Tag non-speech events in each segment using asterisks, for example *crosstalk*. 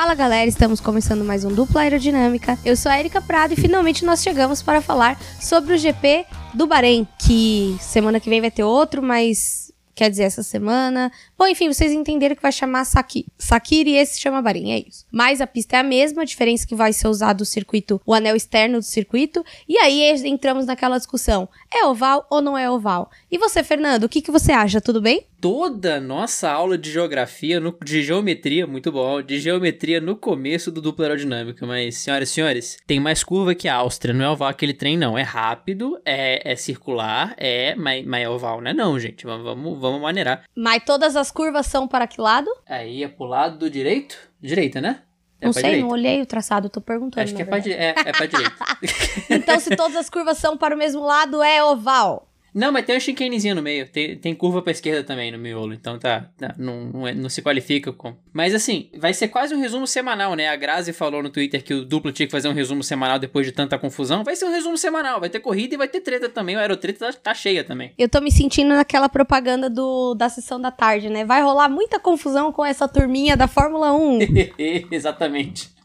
Fala galera, estamos começando mais um Dupla Aerodinâmica. Eu sou a Erika Prado e finalmente nós chegamos para falar sobre o GP do Bahrein, que semana que vem vai ter outro, mas quer dizer essa semana. Bom, enfim, vocês entenderam que vai chamar Saki, Sakira e esse chama Bahrein, é isso. Mas a pista é a mesma, a diferença é que vai ser usado o circuito, o anel externo do circuito. E aí entramos naquela discussão: é oval ou não é oval? E você, Fernando, o que, que você acha? Tudo bem? Toda a nossa aula de geografia, no, de geometria, muito bom, de geometria no começo do duplo aerodinâmico. Mas, senhoras e senhores, tem mais curva que a Áustria, não é oval aquele trem, não. É rápido, é, é circular, é, mas, mas é oval, não é não, gente. Vamos, vamos, vamos maneirar. Mas todas as curvas são para que lado? Aí é pro lado do direito? Direita, né? É não sei, direita. não olhei o traçado, tô perguntando. Acho que é pra, é, é pra direita. *laughs* então, se todas as curvas são para o mesmo lado, é oval. Não, mas tem uma chicanezinha no meio. Tem, tem curva pra esquerda também no miolo. Então tá. tá não, não, é, não, se qualifica com. Mas assim, vai ser quase um resumo semanal, né? A Grazi falou no Twitter que o duplo tinha que fazer um resumo semanal depois de tanta confusão. Vai ser um resumo semanal. Vai ter corrida e vai ter treta também. O aerotreta tá, tá cheia também. Eu tô me sentindo naquela propaganda do, da sessão da tarde, né? Vai rolar muita confusão com essa turminha da Fórmula 1. *laughs* Exatamente.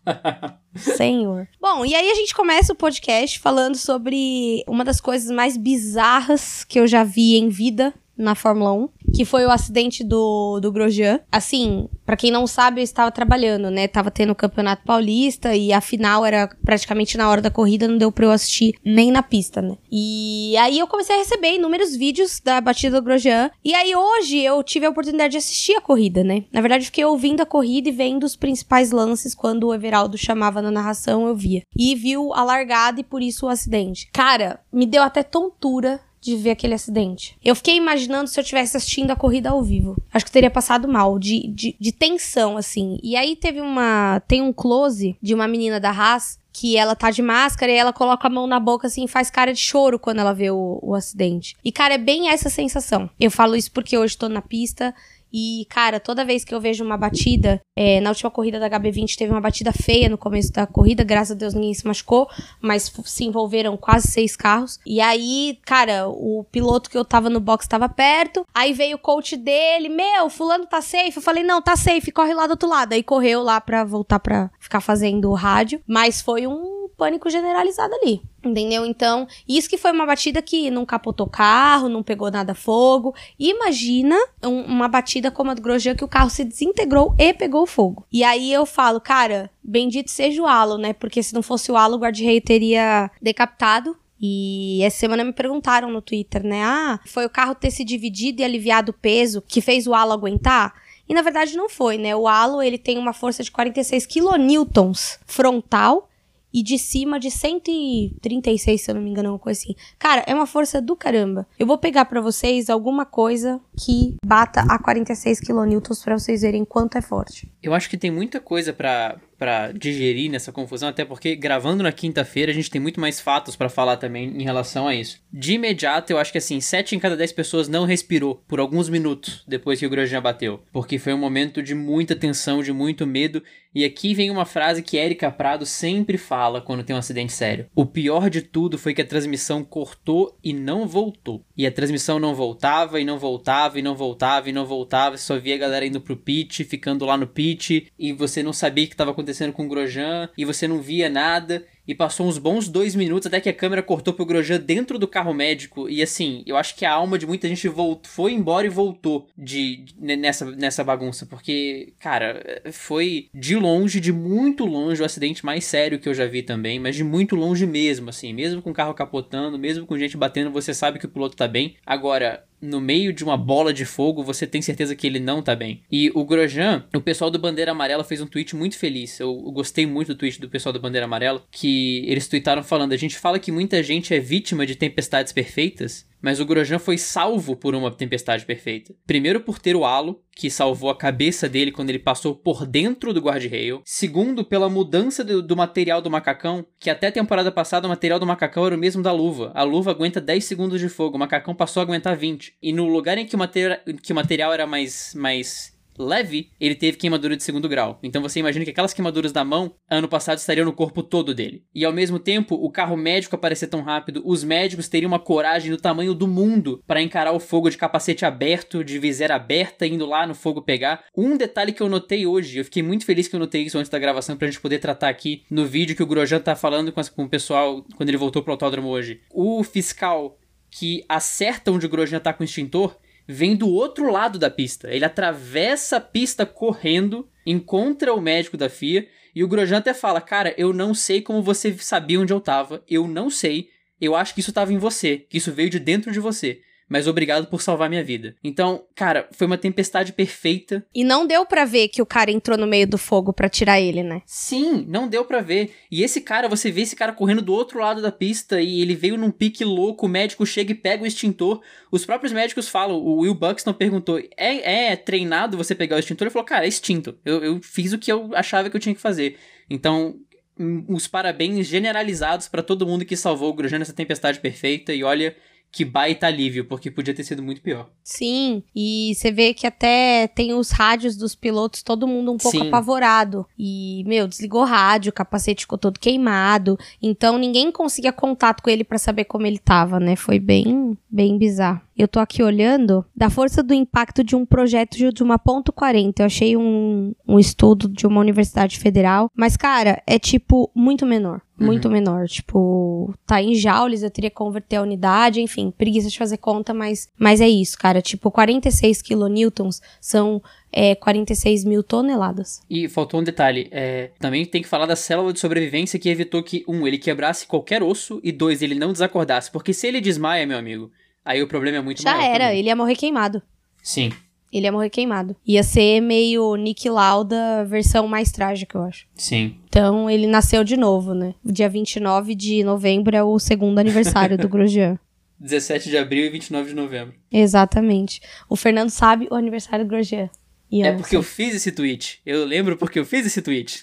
Senhor. Bom, e aí a gente começa o podcast falando sobre uma das coisas mais bizarras que eu já vi em vida na Fórmula 1, que foi o acidente do, do Grosjean. Assim, para quem não sabe, eu estava trabalhando, né? Tava tendo o Campeonato Paulista e a final era praticamente na hora da corrida, não deu pra eu assistir nem na pista, né? E aí eu comecei a receber inúmeros vídeos da batida do Grosjean. E aí hoje eu tive a oportunidade de assistir a corrida, né? Na verdade, fiquei ouvindo a corrida e vendo os principais lances quando o Everaldo chamava na narração, eu via. E viu a largada e por isso o acidente. Cara, me deu até tontura de ver aquele acidente. Eu fiquei imaginando se eu tivesse assistindo a corrida ao vivo. Acho que teria passado mal, de, de, de tensão, assim. E aí teve uma. Tem um close de uma menina da Haas que ela tá de máscara e ela coloca a mão na boca assim faz cara de choro quando ela vê o, o acidente. E, cara, é bem essa sensação. Eu falo isso porque hoje tô na pista e, cara, toda vez que eu vejo uma batida, é, na última corrida da HB20 teve uma batida feia no começo da corrida, graças a Deus ninguém se machucou, mas se envolveram quase seis carros. E aí, cara, o piloto que eu tava no box tava perto, aí veio o coach dele, meu, fulano tá safe? Eu falei, não, tá safe, corre lá do outro lado. Aí correu lá pra voltar pra ficar fazendo o rádio, mas foi um pânico generalizado ali. Entendeu? Então, isso que foi uma batida que não capotou carro, não pegou nada fogo. Imagina um, uma batida como a do Grosjean que o carro se desintegrou e pegou fogo. E aí eu falo, cara, bendito seja o halo, né? Porque se não fosse o halo, o guarda-rei teria decapitado e essa semana me perguntaram no Twitter, né? Ah, foi o carro ter se dividido e aliviado o peso que fez o halo aguentar? E na verdade não foi, né? O halo ele tem uma força de 46 kilonewtons frontal e de cima de 136, se eu não me engano, uma coisa assim. Cara, é uma força do caramba. Eu vou pegar para vocês alguma coisa que bata a 46 kilonewtons para vocês verem quanto é forte. Eu acho que tem muita coisa para para digerir nessa confusão, até porque gravando na quinta-feira a gente tem muito mais fatos para falar também em relação a isso. De imediato, eu acho que assim, 7 em cada 10 pessoas não respirou por alguns minutos depois que o Grosjean bateu, porque foi um momento de muita tensão, de muito medo, e aqui vem uma frase que Erika Prado sempre fala quando tem um acidente sério. O pior de tudo foi que a transmissão cortou e não voltou. E a transmissão não voltava e não voltava e não voltava e não voltava, só via a galera indo pro pit, ficando lá no pit, e você não sabia o que estava acontecendo acontecendo com o Grosjean e você não via nada. E passou uns bons dois minutos até que a câmera cortou pro Grosjean dentro do carro médico. E assim, eu acho que a alma de muita gente voltou, foi embora e voltou de, de, nessa, nessa bagunça. Porque, cara, foi de longe, de muito longe, o acidente mais sério que eu já vi também. Mas de muito longe mesmo, assim. Mesmo com o carro capotando, mesmo com gente batendo, você sabe que o piloto tá bem. Agora, no meio de uma bola de fogo, você tem certeza que ele não tá bem. E o Grosjean, o pessoal do Bandeira Amarela fez um tweet muito feliz. Eu, eu gostei muito do tweet do pessoal do Bandeira Amarela, que eles tweetaram falando: a gente fala que muita gente é vítima de tempestades perfeitas, mas o Grosjean foi salvo por uma tempestade perfeita. Primeiro por ter o halo, que salvou a cabeça dele quando ele passou por dentro do guarda-rail. Segundo, pela mudança do, do, material do macacão, que até a temporada passada o material do macacão era o mesmo da luva. A luva aguenta 10 segundos de fogo, o macacão passou a aguentar 20. E no lugar em que o material, que o material era mais, mais leve, ele teve queimadura de segundo grau. Então você imagina que aquelas queimaduras da mão, ano passado, estariam no corpo todo dele. E ao mesmo tempo, o carro médico aparecer tão rápido, os médicos teriam uma coragem do tamanho do mundo para encarar o fogo de capacete aberto, de viseira aberta, indo lá no fogo pegar. Um detalhe que eu notei hoje, eu fiquei muito feliz que eu notei isso antes da gravação pra gente poder tratar aqui no vídeo que o Grosjean tá falando com, com o pessoal quando ele voltou pro autódromo hoje. O fiscal que acerta onde o Grosjean tá com o extintor, vem do outro lado da pista. Ele atravessa a pista correndo, encontra o médico da FIA e o Grosjean até fala: Cara, eu não sei como você sabia onde eu tava, eu não sei. Eu acho que isso tava em você, que isso veio de dentro de você mas obrigado por salvar minha vida. Então, cara, foi uma tempestade perfeita. E não deu para ver que o cara entrou no meio do fogo para tirar ele, né? Sim, não deu para ver. E esse cara, você vê esse cara correndo do outro lado da pista e ele veio num pique louco, o médico chega e pega o extintor. Os próprios médicos falam, o Will Buxton perguntou: é, é treinado você pegar o extintor? Ele falou, cara, é extinto. Eu, eu fiz o que eu achava que eu tinha que fazer. Então, hum, os parabéns generalizados para todo mundo que salvou o Grosjean nessa tempestade perfeita. E olha, que baita alívio, porque podia ter sido muito pior. Sim, e você vê que até tem os rádios dos pilotos, todo mundo um pouco Sim. apavorado. E, meu, desligou o rádio, o capacete ficou todo queimado. Então ninguém conseguia contato com ele para saber como ele tava, né? Foi bem, bem bizarro. Eu tô aqui olhando da força do impacto de um projeto de uma ponto .40. Eu achei um, um estudo de uma universidade federal, mas cara, é tipo muito menor muito uhum. menor. Tipo, tá em joules, eu teria que converter a unidade, enfim, preguiça de fazer conta, mas, mas é isso, cara. Tipo, 46 kilonewtons são é, 46 mil toneladas. E faltou um detalhe, é, também tem que falar da célula de sobrevivência que evitou que, um, ele quebrasse qualquer osso e, dois, ele não desacordasse. Porque se ele desmaia, meu amigo, aí o problema é muito Já maior. Já era, também. ele ia morrer queimado. Sim. Ele ia morrer queimado. Ia ser meio Nick Lauda versão mais trágica, eu acho. Sim. Então ele nasceu de novo, né? Dia 29 de novembro é o segundo aniversário do *laughs* Grosjean. 17 de abril e 29 de novembro. Exatamente. O Fernando sabe o aniversário do Grosjean. é porque eu fiz esse tweet. Eu lembro porque eu fiz esse tweet.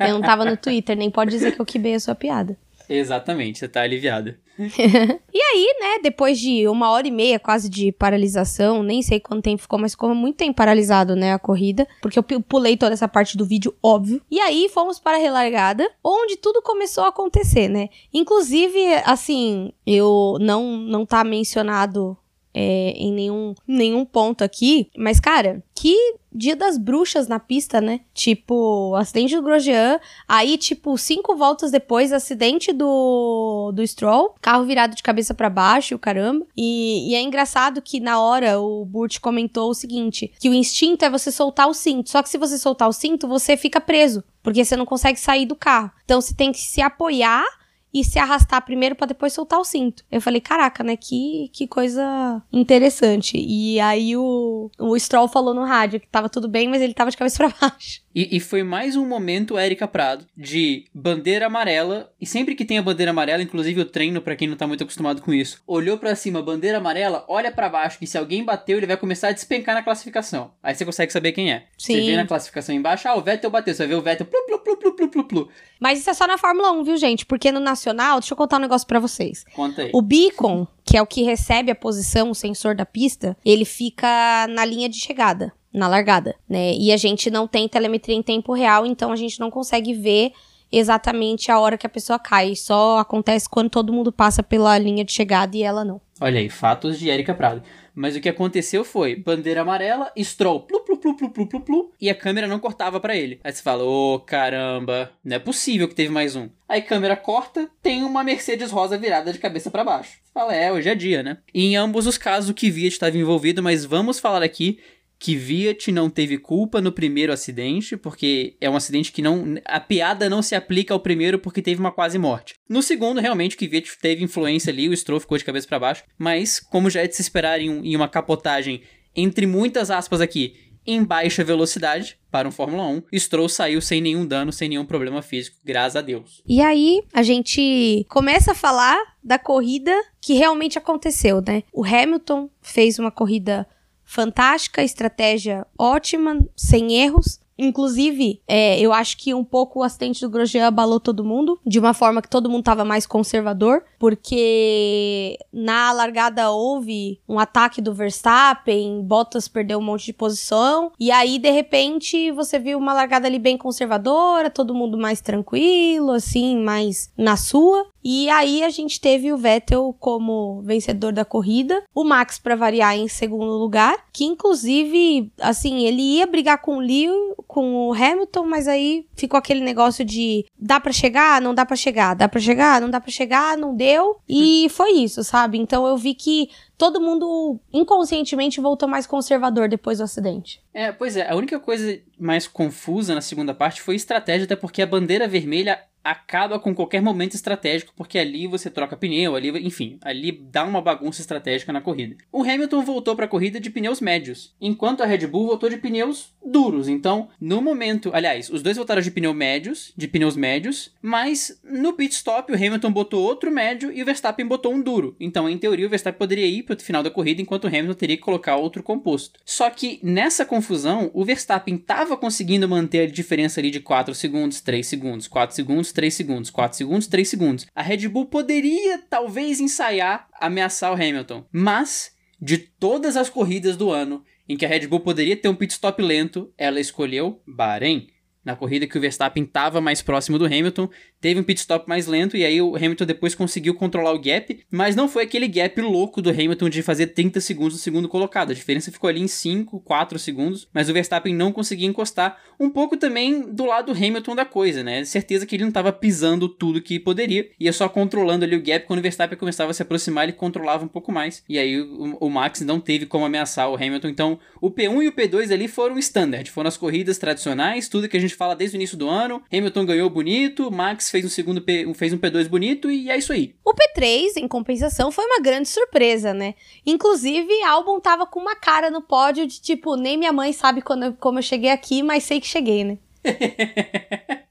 eu não tava no *laughs* Twitter, nem pode dizer que eu quebei a sua piada. Exatamente, você tá aliviada. *laughs* e aí, né, depois de uma hora e meia quase de paralisação, nem sei quanto tempo ficou, mas ficou muito tempo paralisado, né, a corrida, porque eu pulei toda essa parte do vídeo, óbvio. E aí fomos para a relargada, onde tudo começou a acontecer, né? Inclusive, assim, eu não não tá mencionado é, em nenhum, nenhum ponto aqui. Mas, cara, que dia das bruxas na pista, né? Tipo, acidente do Grosjean. Aí, tipo, cinco voltas depois, acidente do, do Stroll. Carro virado de cabeça para baixo, o caramba. E, e, é engraçado que na hora o Burt comentou o seguinte: que o instinto é você soltar o cinto. Só que se você soltar o cinto, você fica preso. Porque você não consegue sair do carro. Então você tem que se apoiar e se arrastar primeiro para depois soltar o cinto. Eu falei, caraca, né? Que, que coisa interessante. E aí o, o Stroll falou no rádio que tava tudo bem, mas ele tava de cabeça para *laughs* baixo. E, e, foi mais um momento, Érica Prado, de bandeira amarela. E sempre que tem a bandeira amarela, inclusive eu treino para quem não tá muito acostumado com isso. Olhou para cima, bandeira amarela, olha para baixo, que se alguém bateu, ele vai começar a despencar na classificação. Aí você consegue saber quem é. Sim. Você vê na classificação embaixo, ah, o Vettel bateu. Você vai ver o Vettel, plu, plu, plu, plu, plu, plu, plu. Mas isso é só na Fórmula 1, viu, gente? Porque no Nacional, deixa eu contar um negócio para vocês. Conta aí. O beacon, que é o que recebe a posição, o sensor da pista, ele fica na linha de chegada na largada, né? E a gente não tem telemetria em tempo real, então a gente não consegue ver exatamente a hora que a pessoa cai. Só acontece quando todo mundo passa pela linha de chegada e ela não. Olha aí, fatos de Erika Prado. Mas o que aconteceu foi bandeira amarela, Stroll, plu, plu, plu, plu, plu, plu, plu, e a câmera não cortava para ele. Aí você fala, ô oh, caramba, não é possível que teve mais um. Aí câmera corta, tem uma Mercedes rosa virada de cabeça para baixo. Você fala, é, hoje é dia, né? E em ambos os casos o Kvyat estava envolvido, mas vamos falar aqui que Viat não teve culpa no primeiro acidente, porque é um acidente que não. A piada não se aplica ao primeiro porque teve uma quase morte. No segundo, realmente, que Viat teve influência ali, o Stroll ficou de cabeça para baixo. Mas, como já é de se esperar em, em uma capotagem, entre muitas aspas aqui, em baixa velocidade para um Fórmula 1. Stroll saiu sem nenhum dano, sem nenhum problema físico, graças a Deus. E aí, a gente começa a falar da corrida que realmente aconteceu, né? O Hamilton fez uma corrida fantástica, estratégia ótima, sem erros. Inclusive, é, eu acho que um pouco o acidente do Grosjean abalou todo mundo, de uma forma que todo mundo estava mais conservador. Porque na largada houve um ataque do Verstappen, Bottas perdeu um monte de posição, e aí de repente você viu uma largada ali bem conservadora, todo mundo mais tranquilo, assim, mais na sua. E aí a gente teve o Vettel como vencedor da corrida, o Max para variar em segundo lugar, que inclusive, assim, ele ia brigar com o Lewis, com o Hamilton, mas aí ficou aquele negócio de dá para chegar, não dá para chegar, dá para chegar, não dá para chegar, não deu. E foi isso, sabe? Então eu vi que todo mundo inconscientemente voltou mais conservador depois do acidente. É, pois é, a única coisa mais confusa na segunda parte foi estratégia, até porque a bandeira vermelha acaba com qualquer momento estratégico, porque ali você troca pneu, ali, enfim, ali dá uma bagunça estratégica na corrida. O Hamilton voltou para a corrida de pneus médios, enquanto a Red Bull voltou de pneus duros. Então, no momento, aliás, os dois voltaram de pneu médios, de pneus médios, mas no pit stop o Hamilton botou outro médio e o Verstappen botou um duro. Então, em teoria, o Verstappen poderia ir para o final da corrida, enquanto o Hamilton teria que colocar outro composto. Só que nessa confusão, o Verstappen estava conseguindo manter a diferença ali de 4 segundos, 3 segundos, 4 segundos, segundos, 3 segundos, 4 segundos, 3 segundos. A Red Bull poderia talvez ensaiar ameaçar o Hamilton, mas de todas as corridas do ano em que a Red Bull poderia ter um pit stop lento, ela escolheu Bahrein. Na corrida que o Verstappen estava mais próximo do Hamilton, teve um pit stop mais lento e aí o Hamilton depois conseguiu controlar o gap, mas não foi aquele gap louco do Hamilton de fazer 30 segundos no segundo colocado. A diferença ficou ali em 5, 4 segundos, mas o Verstappen não conseguia encostar. Um pouco também do lado Hamilton da coisa, né? Certeza que ele não estava pisando tudo que poderia, ia só controlando ali o gap. Quando o Verstappen começava a se aproximar, ele controlava um pouco mais. E aí o, o Max não teve como ameaçar o Hamilton. Então o P1 e o P2 ali foram standard, foram as corridas tradicionais, tudo que a gente fala desde o início do ano. Hamilton ganhou bonito, Max fez um segundo P, fez um P2 bonito e é isso aí. O P3, em compensação, foi uma grande surpresa, né? Inclusive, Albon tava com uma cara no pódio de tipo, nem minha mãe sabe quando, como eu cheguei aqui, mas sei que cheguei, né? *laughs*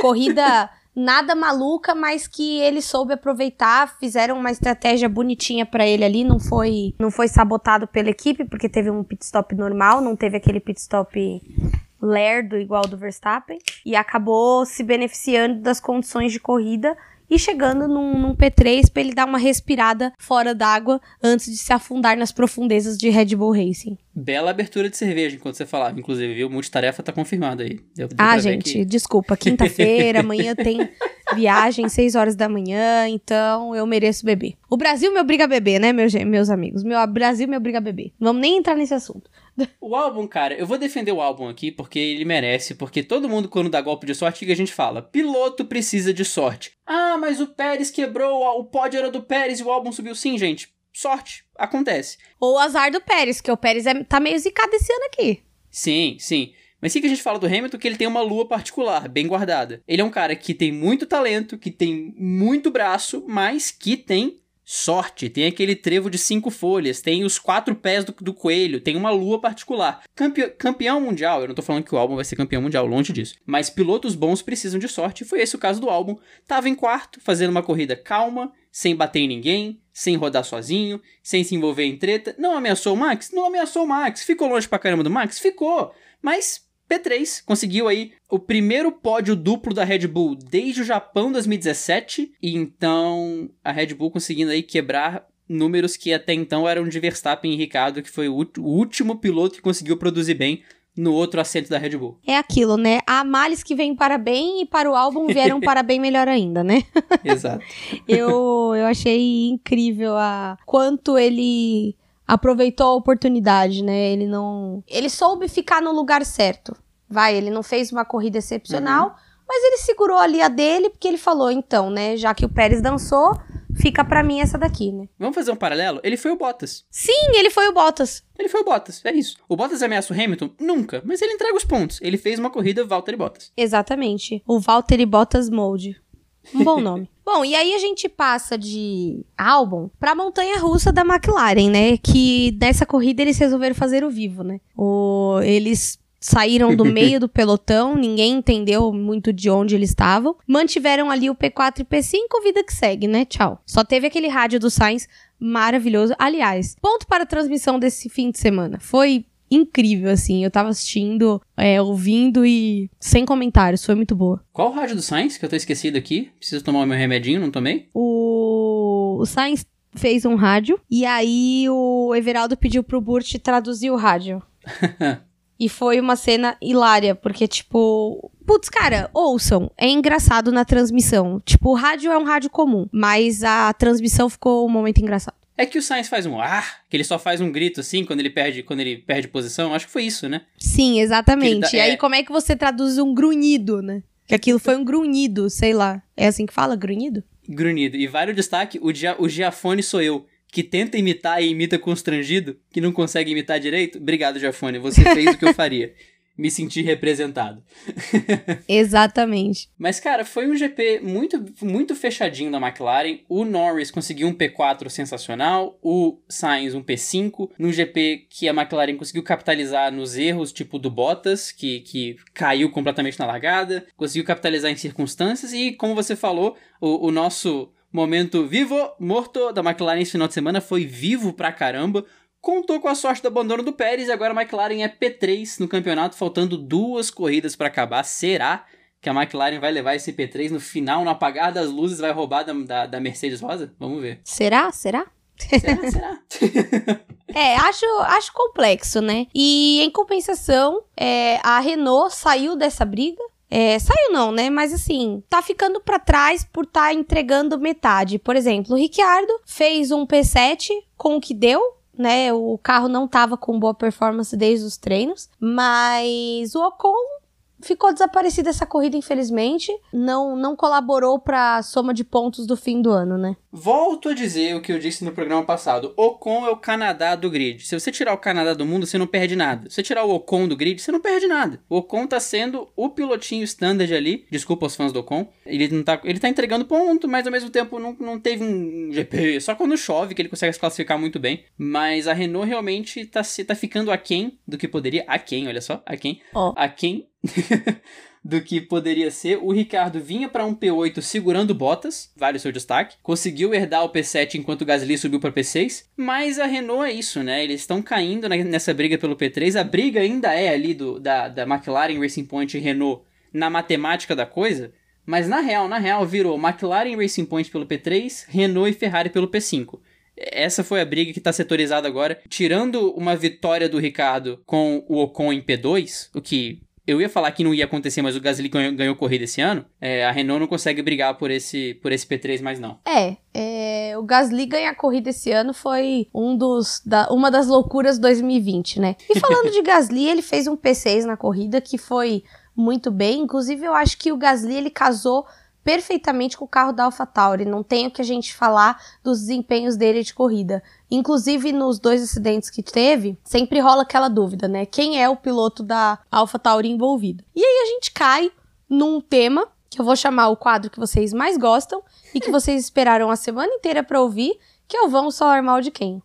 Corrida nada maluca, mas que ele soube aproveitar, fizeram uma estratégia bonitinha para ele ali, não foi não foi sabotado pela equipe, porque teve um pit stop normal, não teve aquele pit stop lerdo igual do Verstappen e acabou se beneficiando das condições de corrida e chegando num, num P3 para ele dar uma respirada fora d'água antes de se afundar nas profundezas de Red Bull Racing. Bela abertura de cerveja enquanto você falava, inclusive, viu? Multitarefa tá confirmado aí. Deu, deu ah, gente, que... desculpa, *laughs* quinta-feira, amanhã tem viagem, 6 horas da manhã, então eu mereço beber. O Brasil me obriga a beber, né, meus, meus amigos? Meu Brasil me obriga a beber. Não vamos nem entrar nesse assunto. O álbum, cara, eu vou defender o álbum aqui porque ele merece, porque todo mundo, quando dá golpe de sorte, que a gente fala: piloto precisa de sorte. Ah, mas o Pérez quebrou, o pódio era do Pérez e o álbum subiu. Sim, gente, sorte, acontece. Ou o azar do Pérez, que o Pérez é, tá meio zicado esse ano aqui. Sim, sim. Mas sim que a gente fala do Hamilton que ele tem uma lua particular, bem guardada. Ele é um cara que tem muito talento, que tem muito braço, mas que tem sorte, tem aquele trevo de cinco folhas, tem os quatro pés do, do coelho, tem uma lua particular. Campe, campeão mundial, eu não tô falando que o álbum vai ser campeão mundial, longe disso. Mas pilotos bons precisam de sorte, foi esse o caso do álbum. Tava em quarto, fazendo uma corrida calma, sem bater em ninguém, sem rodar sozinho, sem se envolver em treta. Não ameaçou o Max? Não ameaçou o Max. Ficou longe pra caramba do Max? Ficou. Mas P3 conseguiu aí o primeiro pódio duplo da Red Bull desde o Japão 2017, e então a Red Bull conseguindo aí quebrar números que até então eram de Verstappen e Ricardo, que foi o, último piloto que conseguiu produzir bem no outro assento da Red Bull. É aquilo, né? Há males que vêm para bem e para o álbum vieram *laughs* para bem melhor ainda, né? *laughs* Exato. eu, eu achei incrível a quanto ele aproveitou a oportunidade, né? Ele não. Ele soube ficar no lugar certo. Vai, ele não fez uma corrida excepcional, uhum. mas ele segurou ali a dele, porque ele falou, então, né? Já que o Pérez dançou, fica para mim essa daqui, né? Vamos fazer um paralelo? Ele foi o Bottas. Sim, ele foi o Bottas. Ele foi o Bottas, é isso. O Bottas ameaça o Hamilton? Nunca, mas ele entrega os pontos. Ele fez uma corrida Valtteri Bottas. Exatamente. O Valtteri Bottas Mode. Um bom *laughs* nome. Bom, e aí a gente passa de álbum pra montanha russa da McLaren, né? Que nessa corrida eles resolveram fazer o vivo, né? O, eles saíram do *laughs* meio do pelotão, ninguém entendeu muito de onde eles estavam. Mantiveram ali o P4 e P5, vida que segue, né? Tchau. Só teve aquele rádio do Sainz maravilhoso. Aliás, ponto para a transmissão desse fim de semana. Foi incrível, assim. Eu tava assistindo, é, ouvindo e sem comentários. Foi muito boa. Qual o rádio do Science que eu tô esquecido aqui? Preciso tomar o meu remedinho, não tomei? O o Sainz fez um rádio e aí o Everaldo pediu pro Burt traduzir o rádio. *laughs* e foi uma cena hilária, porque, tipo. Putz, cara, ouçam. É engraçado na transmissão. Tipo, o rádio é um rádio comum, mas a transmissão ficou um momento engraçado. É que o Sainz faz um ah, que ele só faz um grito assim quando ele perde, quando ele perde posição. Acho que foi isso, né? Sim, exatamente. Dá, e aí, é... como é que você traduz um grunhido, né? Que aquilo foi um grunhido, sei lá. É assim que fala, grunhido? Grunhido. E vale o destaque, o, dia, o Giafone sou eu, que tenta imitar e imita constrangido, que não consegue imitar direito. Obrigado, Giafone, você fez o que eu faria. *laughs* me sentir representado. *laughs* Exatamente. Mas, cara, foi um GP muito, muito fechadinho da McLaren. O Norris conseguiu um P4 sensacional, o Sainz um P5, num GP que a McLaren conseguiu capitalizar nos erros, tipo do Bottas, que, que caiu completamente na largada, conseguiu capitalizar em circunstâncias e, como você falou, o, o nosso momento vivo, morto da McLaren esse final de semana foi vivo pra caramba contou com a sorte do abandono do Pérez e agora a McLaren é P3 no campeonato, faltando duas corridas para acabar. Será que a McLaren vai levar esse P3 no final, no apagar das luzes, vai roubar da, da, da Mercedes Rosa? Vamos ver. Será? Será? Será? *laughs* Será? é, acho, acho complexo, né? E em compensação, é, a Renault saiu dessa briga. É, saiu não, né? Mas assim, tá ficando para trás por tá entregando metade. Por exemplo, o Ricciardo fez um P7 com o que deu, né? O carro não estava com boa performance desde os treinos, mas o Ocon ficou desaparecido essa corrida, infelizmente. Não, não colaborou para a soma de pontos do fim do ano, né? Volto a dizer o que eu disse no programa passado. Ocon é o Canadá do grid. Se você tirar o Canadá do mundo, você não perde nada. Se você tirar o Ocon do grid, você não perde nada. O Ocon tá sendo o pilotinho standard ali. Desculpa os fãs do Ocon. Ele não tá, ele tá entregando ponto, mas ao mesmo tempo não, não teve um GP. Só quando chove que ele consegue se classificar muito bem. Mas a Renault realmente tá, tá ficando aquém do que poderia. Aquém, olha só. Aquém. Oh. Aquém *laughs* do que poderia ser. O Ricardo vinha para um P8 segurando botas, vale o seu destaque. Conseguiu herdar o P7 enquanto o Gasly subiu para P6. Mas a Renault é isso, né? Eles estão caindo nessa briga pelo P3. A briga ainda é ali do, da, da McLaren Racing Point e Renault na matemática da coisa. Mas na real, na real, virou McLaren Racing Point pelo P3, Renault e Ferrari pelo P5. Essa foi a briga que está setorizada agora. Tirando uma vitória do Ricardo com o Ocon em P2, o que eu ia falar que não ia acontecer, mas o Gasly ganhou, ganhou corrida esse ano. É, a Renault não consegue brigar por esse, por esse P3 mais não. É, é, o Gasly ganhar corrida esse ano foi um dos, da, uma das loucuras 2020, né? E falando de Gasly, ele fez um P6 na corrida que foi muito bem. Inclusive, eu acho que o Gasly ele casou perfeitamente com o carro da AlphaTauri. Não tem o que a gente falar dos desempenhos dele de corrida. Inclusive, nos dois acidentes que teve, sempre rola aquela dúvida, né? Quem é o piloto da AlphaTauri envolvido? E aí a gente cai num tema que eu vou chamar o quadro que vocês mais gostam e que vocês esperaram a semana inteira para ouvir, que é o Vamos Falar Mal de Quem.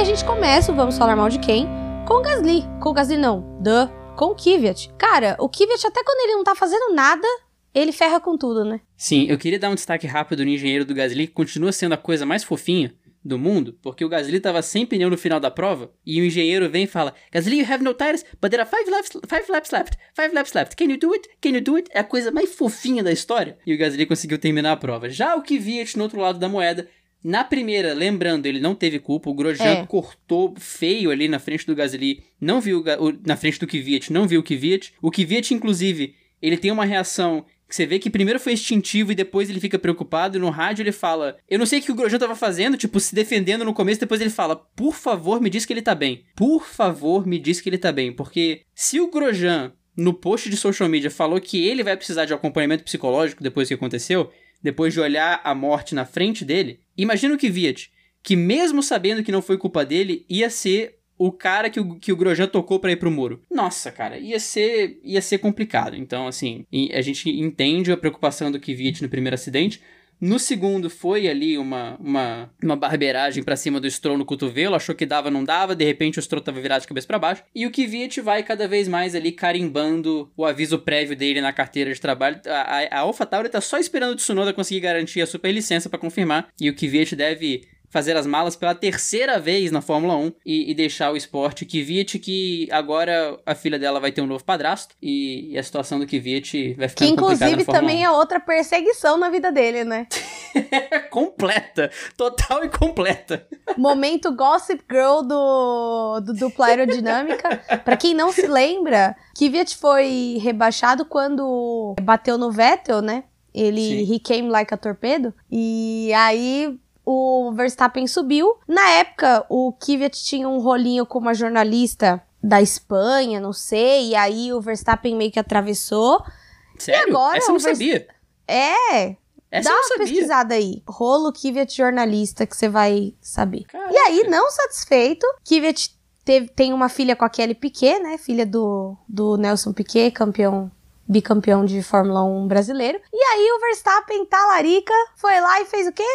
Aí a gente começa Vamos Falar Mal de Quem com o Gasly. Com o Gasly não, duh, com o Kvyat. Cara, o Kvyat até quando ele não tá fazendo nada, ele ferra com tudo, né? Sim, eu queria dar um destaque rápido no engenheiro do Gasly, que continua sendo a coisa mais fofinha do mundo, porque o Gasly tava sem pneu no final da prova, e o engenheiro vem e fala, Gasly, you have no tires, but there are five laps, five laps left, five laps left, can you do it? Can you do it? É a coisa mais fofinha da história. E o Gasly conseguiu terminar a prova. Já o Kvyat, no outro lado da moeda, na primeira, lembrando, ele não teve culpa. O Grosjean é. cortou feio ali na frente do Gasly. Não viu o, na frente do Kvyat, não viu o Kvyat. O Kvyat, inclusive, ele tem uma reação que você vê que primeiro foi instintivo e depois ele fica preocupado. E no rádio ele fala: Eu não sei o que o Grosjean tava fazendo, tipo, se defendendo no começo. Depois ele fala: Por favor, me diz que ele tá bem. Por favor, me diz que ele tá bem. Porque se o Grosjean, no post de social media, falou que ele vai precisar de acompanhamento psicológico depois que aconteceu, depois de olhar a morte na frente dele, imagina o Kvyat, que mesmo sabendo que não foi culpa dele, ia ser o cara que o, que o Grosjean tocou para ir pro muro. Nossa, cara, ia ser, ia ser complicado. Então, assim, a gente entende a preocupação do Kvyat no primeiro acidente, No segundo foi ali uma, uma, uma barbeiragem pra cima do Stroll no cotovelo, achou que dava, não dava, de repente o Stroll tava virado de cabeça para baixo. E o Kvyat vai cada vez mais ali carimbando o aviso prévio dele na carteira de trabalho. A, a, a AlphaTauri tá só esperando o Tsunoda conseguir garantir a super licença para confirmar. E o Kvyat deve fazer as malas pela terceira vez na Fórmula 1 e, e deixar o esporte. Kvyat, que agora a filha dela vai ter um novo padrasto e, e a situação do Kvyat vai ficar Que inclusive também 1. é outra perseguição na vida dele, né? *laughs* completa, total e completa. Momento Gossip Girl do, do dupla aerodinâmica. *laughs* pra quem não se lembra, Kvyat foi rebaixado quando bateu no Vettel, né? Ele Sim. he came like a torpedo. E aí o Verstappen subiu. Na época, o Kvyat tinha um rolinho com uma jornalista da Espanha, não sei, e aí o Verstappen meio que atravessou. Sério? E agora Essa eu não sabia. É. Essa Dá uma pesquisada aí. Rolo Kvyat jornalista que você vai saber. Caraca. E aí, não satisfeito, Kvyat teve, tem uma filha com a Kelly Piquet, né? Filha do, do Nelson Piquet, campeão bicampeão de Fórmula 1 brasileiro. E aí o Verstappen, talarica, foi lá e fez o quê?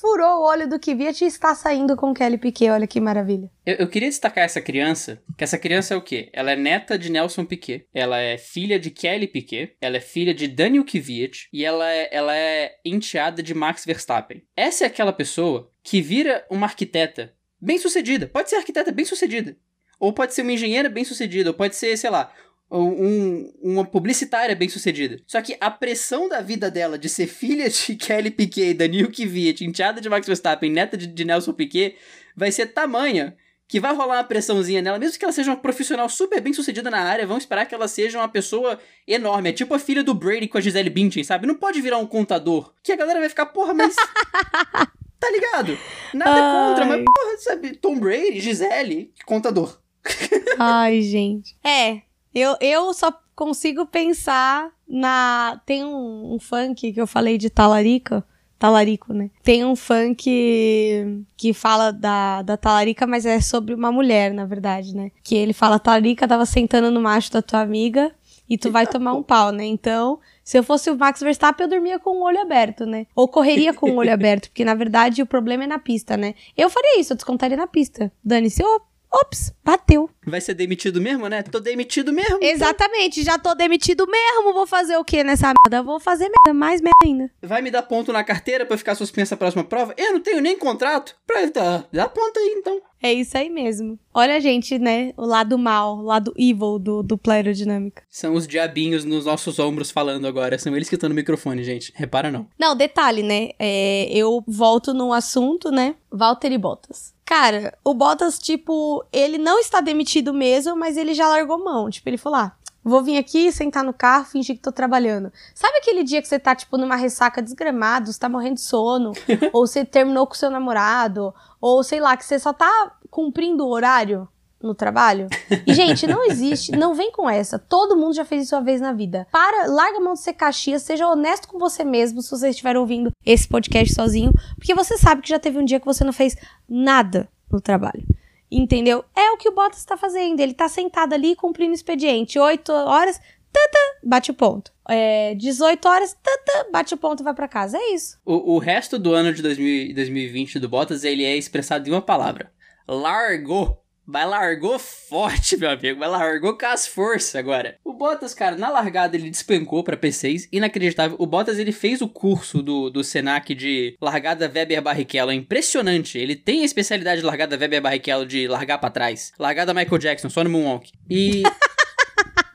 Furou o olho do Kvyat e está saindo com Kelly Piquet. Olha que maravilha. Eu, eu, queria destacar essa criança, que essa criança é o quê? Ela é neta de Nelson Piquet, ela é filha de Kelly Piquet, ela é filha de Daniel Kvyat e ela é, ela é enteada de Max Verstappen. Essa é aquela pessoa que vira uma arquiteta bem sucedida. Pode ser arquiteta bem sucedida. Ou pode ser uma engenheira bem sucedida, ou pode ser, sei lá, um, uma publicitária bem sucedida. Só que a pressão da vida dela de ser filha de *laughs* Kelly Piquet, Daniel Kvyat, enteada de Max Verstappen, neta de, de Nelson Piquet, vai ser tamanha que vai rolar uma pressãozinha nela, mesmo que ela seja uma profissional super bem sucedida na área, vão esperar que ela seja uma pessoa enorme. É tipo a filha do Brady com a Gisele Bündchen, sabe? Não pode virar um contador. Que a galera vai ficar, porra, mas... *laughs* tá ligado? Nada Ai. contra, mas porra, sabe? Tom Brady, Gisele, contador. *laughs* Ai, gente. É, eu, eu só consigo pensar na. Tem um, um funk que eu falei de talarica. Talarico, né? Tem um funk que fala da, da talarica, mas é sobre uma mulher, na verdade, né? Que ele fala: talarica tava sentando no macho da tua amiga e tu vai tomar um pau, né? Então, se eu fosse o Max Verstappen, eu dormia com o olho aberto, né? Ou correria com o olho *laughs* aberto, porque na verdade o problema é na pista, né? Eu faria isso, eu descontaria na pista. Dane-se, ô, Ops, bateu. Vai ser demitido mesmo, né? Tô demitido mesmo. Exatamente, já tô demitido mesmo. Vou fazer o que nessa merda? Vou fazer merda, mais merda ainda. Vai me dar ponto na carteira pra ficar suspensa a próxima prova? Eu não tenho nem contrato. Pra dar, dá ponto aí, então. É isso aí mesmo. Olha, gente, né? O lado mal, o lado evil do, do aerodinâmica. São os diabinhos nos nossos ombros falando agora. São eles que estão no microfone, gente. Repara não. Não, detalhe, né? É, eu volto no assunto, né? Valtteri Bottas. Cara, o Bottas, tipo, ele não está demitido mesmo, mas ele já largou mão. Tipo, ele falou: ah, vou vir aqui, sentar no carro, fingir que tô trabalhando. Sabe aquele dia que você tá, tipo, numa ressaca desgramado, você tá morrendo de sono, *laughs* ou você terminou com seu namorado, ou sei lá, que você só tá cumprindo o horário no trabalho? E, gente, não existe, não vem com essa. Todo mundo já fez isso uma vez na vida. Para, larga a mão de ser caxias, seja honesto com você mesmo se você estiver ouvindo esse podcast sozinho, porque você sabe que já teve um dia que você não fez nada no trabalho. Entendeu? É o que o Bottas está fazendo. Ele está sentado ali cumprindo expediente. 8 horas, tata, bate o ponto. É, 18 horas, tata, bate o ponto e vai para casa. É isso. O, o resto do ano de 2000, 2020 do Bottas, ele é expressado em uma palavra. Largou. Mas largou forte, meu amigo. Mas largou com as forças agora. O Bottas, cara, na largada ele despencou pra P6. Inacreditável. O Bottas, ele fez o curso do, do Senac de largada Weber Barrichello. É impressionante. Ele tem a especialidade de largada Weber Barrichello de largar pra trás. Largada Michael Jackson, só no Moonwalk. E... *laughs*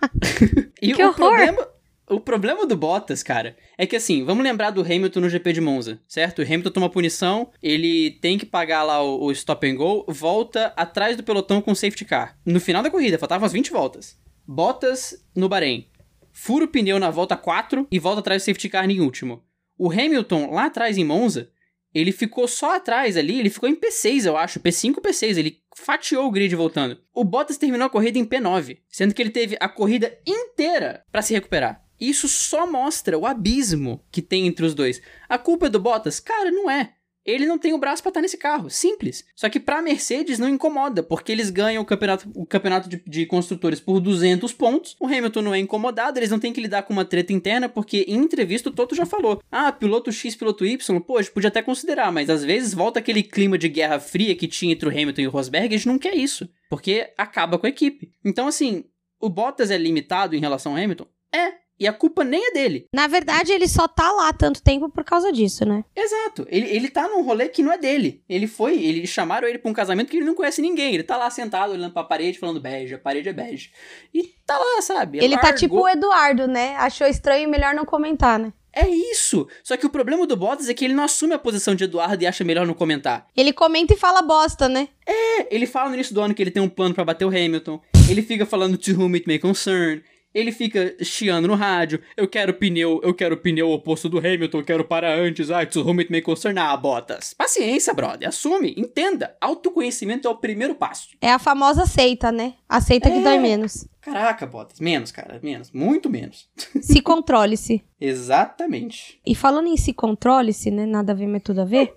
*laughs* e que o horror. problema... O problema do Bottas, cara, é que assim, vamos lembrar do Hamilton no GP de Monza, certo? O Hamilton toma punição, ele tem que pagar lá o, o stop and go, volta atrás do pelotão com safety car. No final da corrida, faltavam as 20 voltas. Bottas no Bahrein. Fura o pneu na volta 4 e volta atrás do safety car em último. O Hamilton, lá atrás em Monza, ele ficou só atrás ali, ele ficou em P6, eu acho, P5, P6, ele fatiou o grid voltando. O Bottas terminou a corrida em P9, sendo que ele teve a corrida inteira para se recuperar. Isso só mostra o abismo que tem entre os dois. A culpa é do Bottas? Cara, não é. ele não tem o braço para estar nesse carro. Simples. Só que pra Mercedes não incomoda, porque eles ganham o campeonato, o campeonato de, de, construtores por 200 pontos. O Hamilton não é incomodado, eles não têm que lidar com uma treta interna, porque em entrevista o Toto já falou: ah, piloto X, piloto Y, pô, a gente podia até considerar, mas às vezes volta aquele clima de guerra fria que tinha entre o Hamilton e o Rosberg, a gente não quer isso, porque acaba com a equipe. Então, assim, o Bottas é limitado em relação ao Hamilton? É, e a culpa nem é dele. Na verdade, ele só tá lá tanto tempo por causa disso, né? Exato. Ele, ele tá num rolê que não é dele. Ele foi, ele chamaram ele pra um casamento que ele não conhece ninguém. Ele tá lá sentado olhando pra parede, falando bege, a parede é bege. E tá lá, sabe? Ele Largou. tá tipo o Eduardo, né? Achou estranho e melhor não comentar, né? É isso! Só que o problema do Bottas é que ele não assume a posição de Eduardo e acha melhor não comentar. Ele comenta e fala bosta, né? É, ele fala no início do ano que ele tem um plano para bater o Hamilton. Ele fica falando to whom it may concern. Ele fica chiando no rádio. Eu quero pneu, eu quero pneu oposto do Hamilton, eu quero para antes. Ai, to whom it may concern. Ah, Bottas. Paciência, brother. Assume, entenda. Autoconhecimento é o primeiro passo. É a famosa aceita, né? Aceita é... que dói menos. Caraca, Bottas. Menos, cara. Menos. Muito menos. *laughs* Se controle-se. Exatamente. E falando em se controle-se, né? Nada a ver, mas tudo a ver.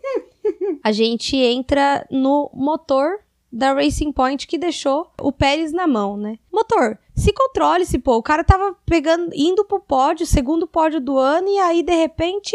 a gente entra no motor da Racing Point que deixou o Pérez na mão, né? Motor, se controle-se, pô. O cara tava pegando, indo pro pódio, segundo pódio do ano, e aí, de repente,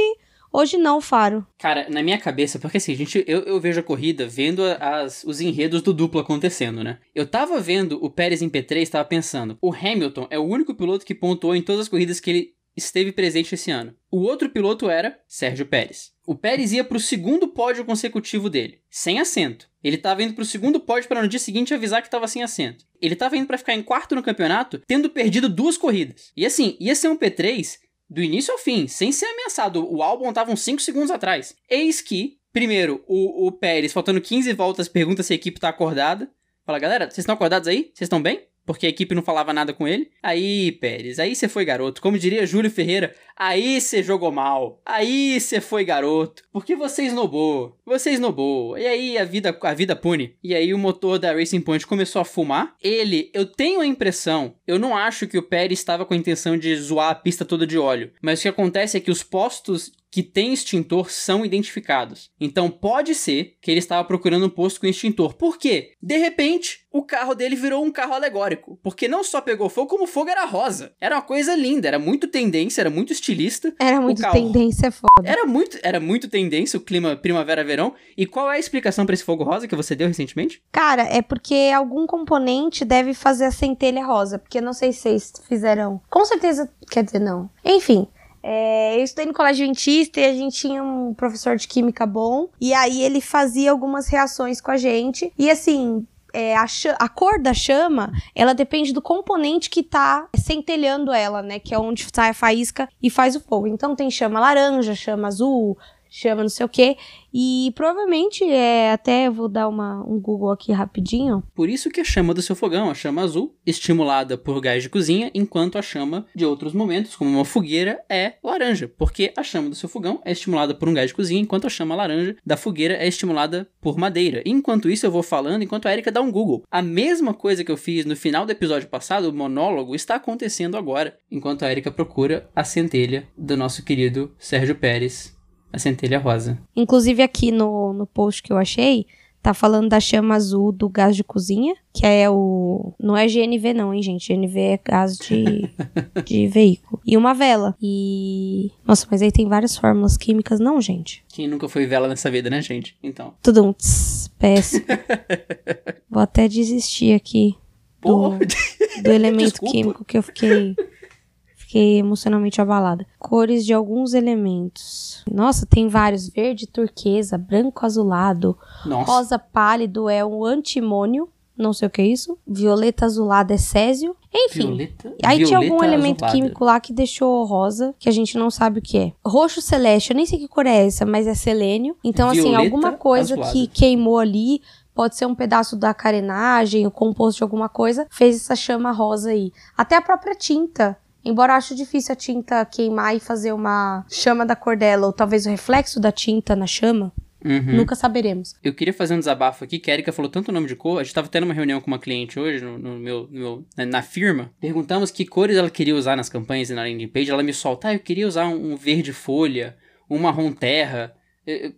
hoje não, Faro. Cara, na minha cabeça, porque assim, gente, eu, eu vejo a corrida vendo as, os enredos do duplo acontecendo, né? Eu tava vendo o Pérez em P3, tava pensando, o Hamilton é o único piloto que pontuou em todas as corridas que ele esteve presente esse ano. O outro piloto era Sérgio Pérez. O Pérez ia para o segundo pódio consecutivo dele, sem assento. Ele estava indo para o segundo pódio para no dia seguinte avisar que estava sem assento. Ele estava indo para ficar em quarto no campeonato, tendo perdido duas corridas. E assim, ia ser um P3 do início ao fim, sem ser ameaçado. O álbum estava uns 5 segundos atrás. Eis que, primeiro, o, o Pérez, faltando 15 voltas, pergunta se a equipe está acordada. Fala, galera, vocês estão acordados aí? Vocês estão bem? Porque a equipe não falava nada com ele. Aí, Pérez, aí você foi garoto. Como diria Júlio Ferreira, aí você jogou mal. Aí você foi garoto. Porque você esnobou. Você esnobou. E aí a vida, a vida pune. E aí o motor da Racing Point começou a fumar. Ele, eu tenho a impressão, eu não acho que o Pérez estava com a intenção de zoar a pista toda de óleo. Mas o que acontece é que os postos que tem extintor são identificados. Então pode ser que ele estava procurando um posto com extintor. Por quê? De repente, o carro dele virou um carro alegórico. Porque não só pegou fogo, como o fogo era rosa. Era uma coisa linda, era muito tendência, era muito estilista. Era muito carro... tendência foda. Era muito, era muito tendência o clima primavera-verão. E qual é a explicação para esse fogo rosa que você deu recentemente? Cara, é porque algum componente deve fazer a centelha rosa. Porque não sei se vocês fizeram. Com certeza, quer dizer, não. Enfim, é, eu estudei no colégio dentista e a gente tinha um professor de química bom. E aí ele fazia algumas reações com a gente. E assim, é, a, a, cor da chama, ela depende do componente que tá centelhando ela, né? Que é onde sai a faísca e faz o fogo. Então tem chama laranja, chama azul, chama não sei o que. E provavelmente é até vou dar uma, um Google aqui rapidinho. Por isso que a chama do seu fogão, a chama azul, estimulada por gás de cozinha, enquanto a chama de outros momentos, como uma fogueira, é laranja, porque a chama do seu fogão é estimulada por um gás de cozinha, enquanto a chama laranja da fogueira é estimulada por madeira. Enquanto isso eu vou falando, enquanto a Erika dá um Google. A mesma coisa que eu fiz no final do episódio passado, o monólogo, está acontecendo agora, enquanto a Erika procura a centelha do nosso querido Sérgio Pérez a centelha rosa. Inclusive aqui no, no post que eu achei, tá falando da chama azul do gás de cozinha, que é o. Não é GNV, não, hein, gente? GNV é gás de, *laughs* de veículo. E uma vela. E. Nossa, mas aí tem várias fórmulas químicas, não, gente? Quem nunca foi vela nessa vida, né, gente? Então. Tudo um tss, péssimo. *laughs* Vou até desistir aqui. Do, do elemento *laughs* Desculpa. químico que eu fiquei fiquei emocionalmente abalada. Cores de alguns elementos. Nossa, tem vários: verde, turquesa, branco, azulado, Nossa. rosa pálido é o antimônio. Não sei o que é isso. Violeta azulado é césio. Enfim. Violeta, aí Violeta tinha algum elemento azulada. químico lá que deixou rosa, que a gente não sabe o que é. Roxo celeste, eu nem sei que cor é essa, mas é selênio. Então, assim, Violeta assim, alguma coisa azulada. que queimou ali pode ser um pedaço da carenagem, o composto de alguma coisa, fez essa chama rosa aí. Até a própria tinta Embora eu acho difícil a tinta queimar e fazer uma chama da cor dela, ou talvez o reflexo da tinta na chama, Uhum. Nunca saberemos. Eu queria fazer um desabafo aqui, que a Erika falou tanto o nome de cor. A gente tava tendo uma reunião com uma cliente hoje, no, no meu, no meu na, na, firma. Perguntamos que cores ela queria usar nas campanhas e na landing page. Ela me solta, ah, eu queria usar um, um verde folha, um marrom terra.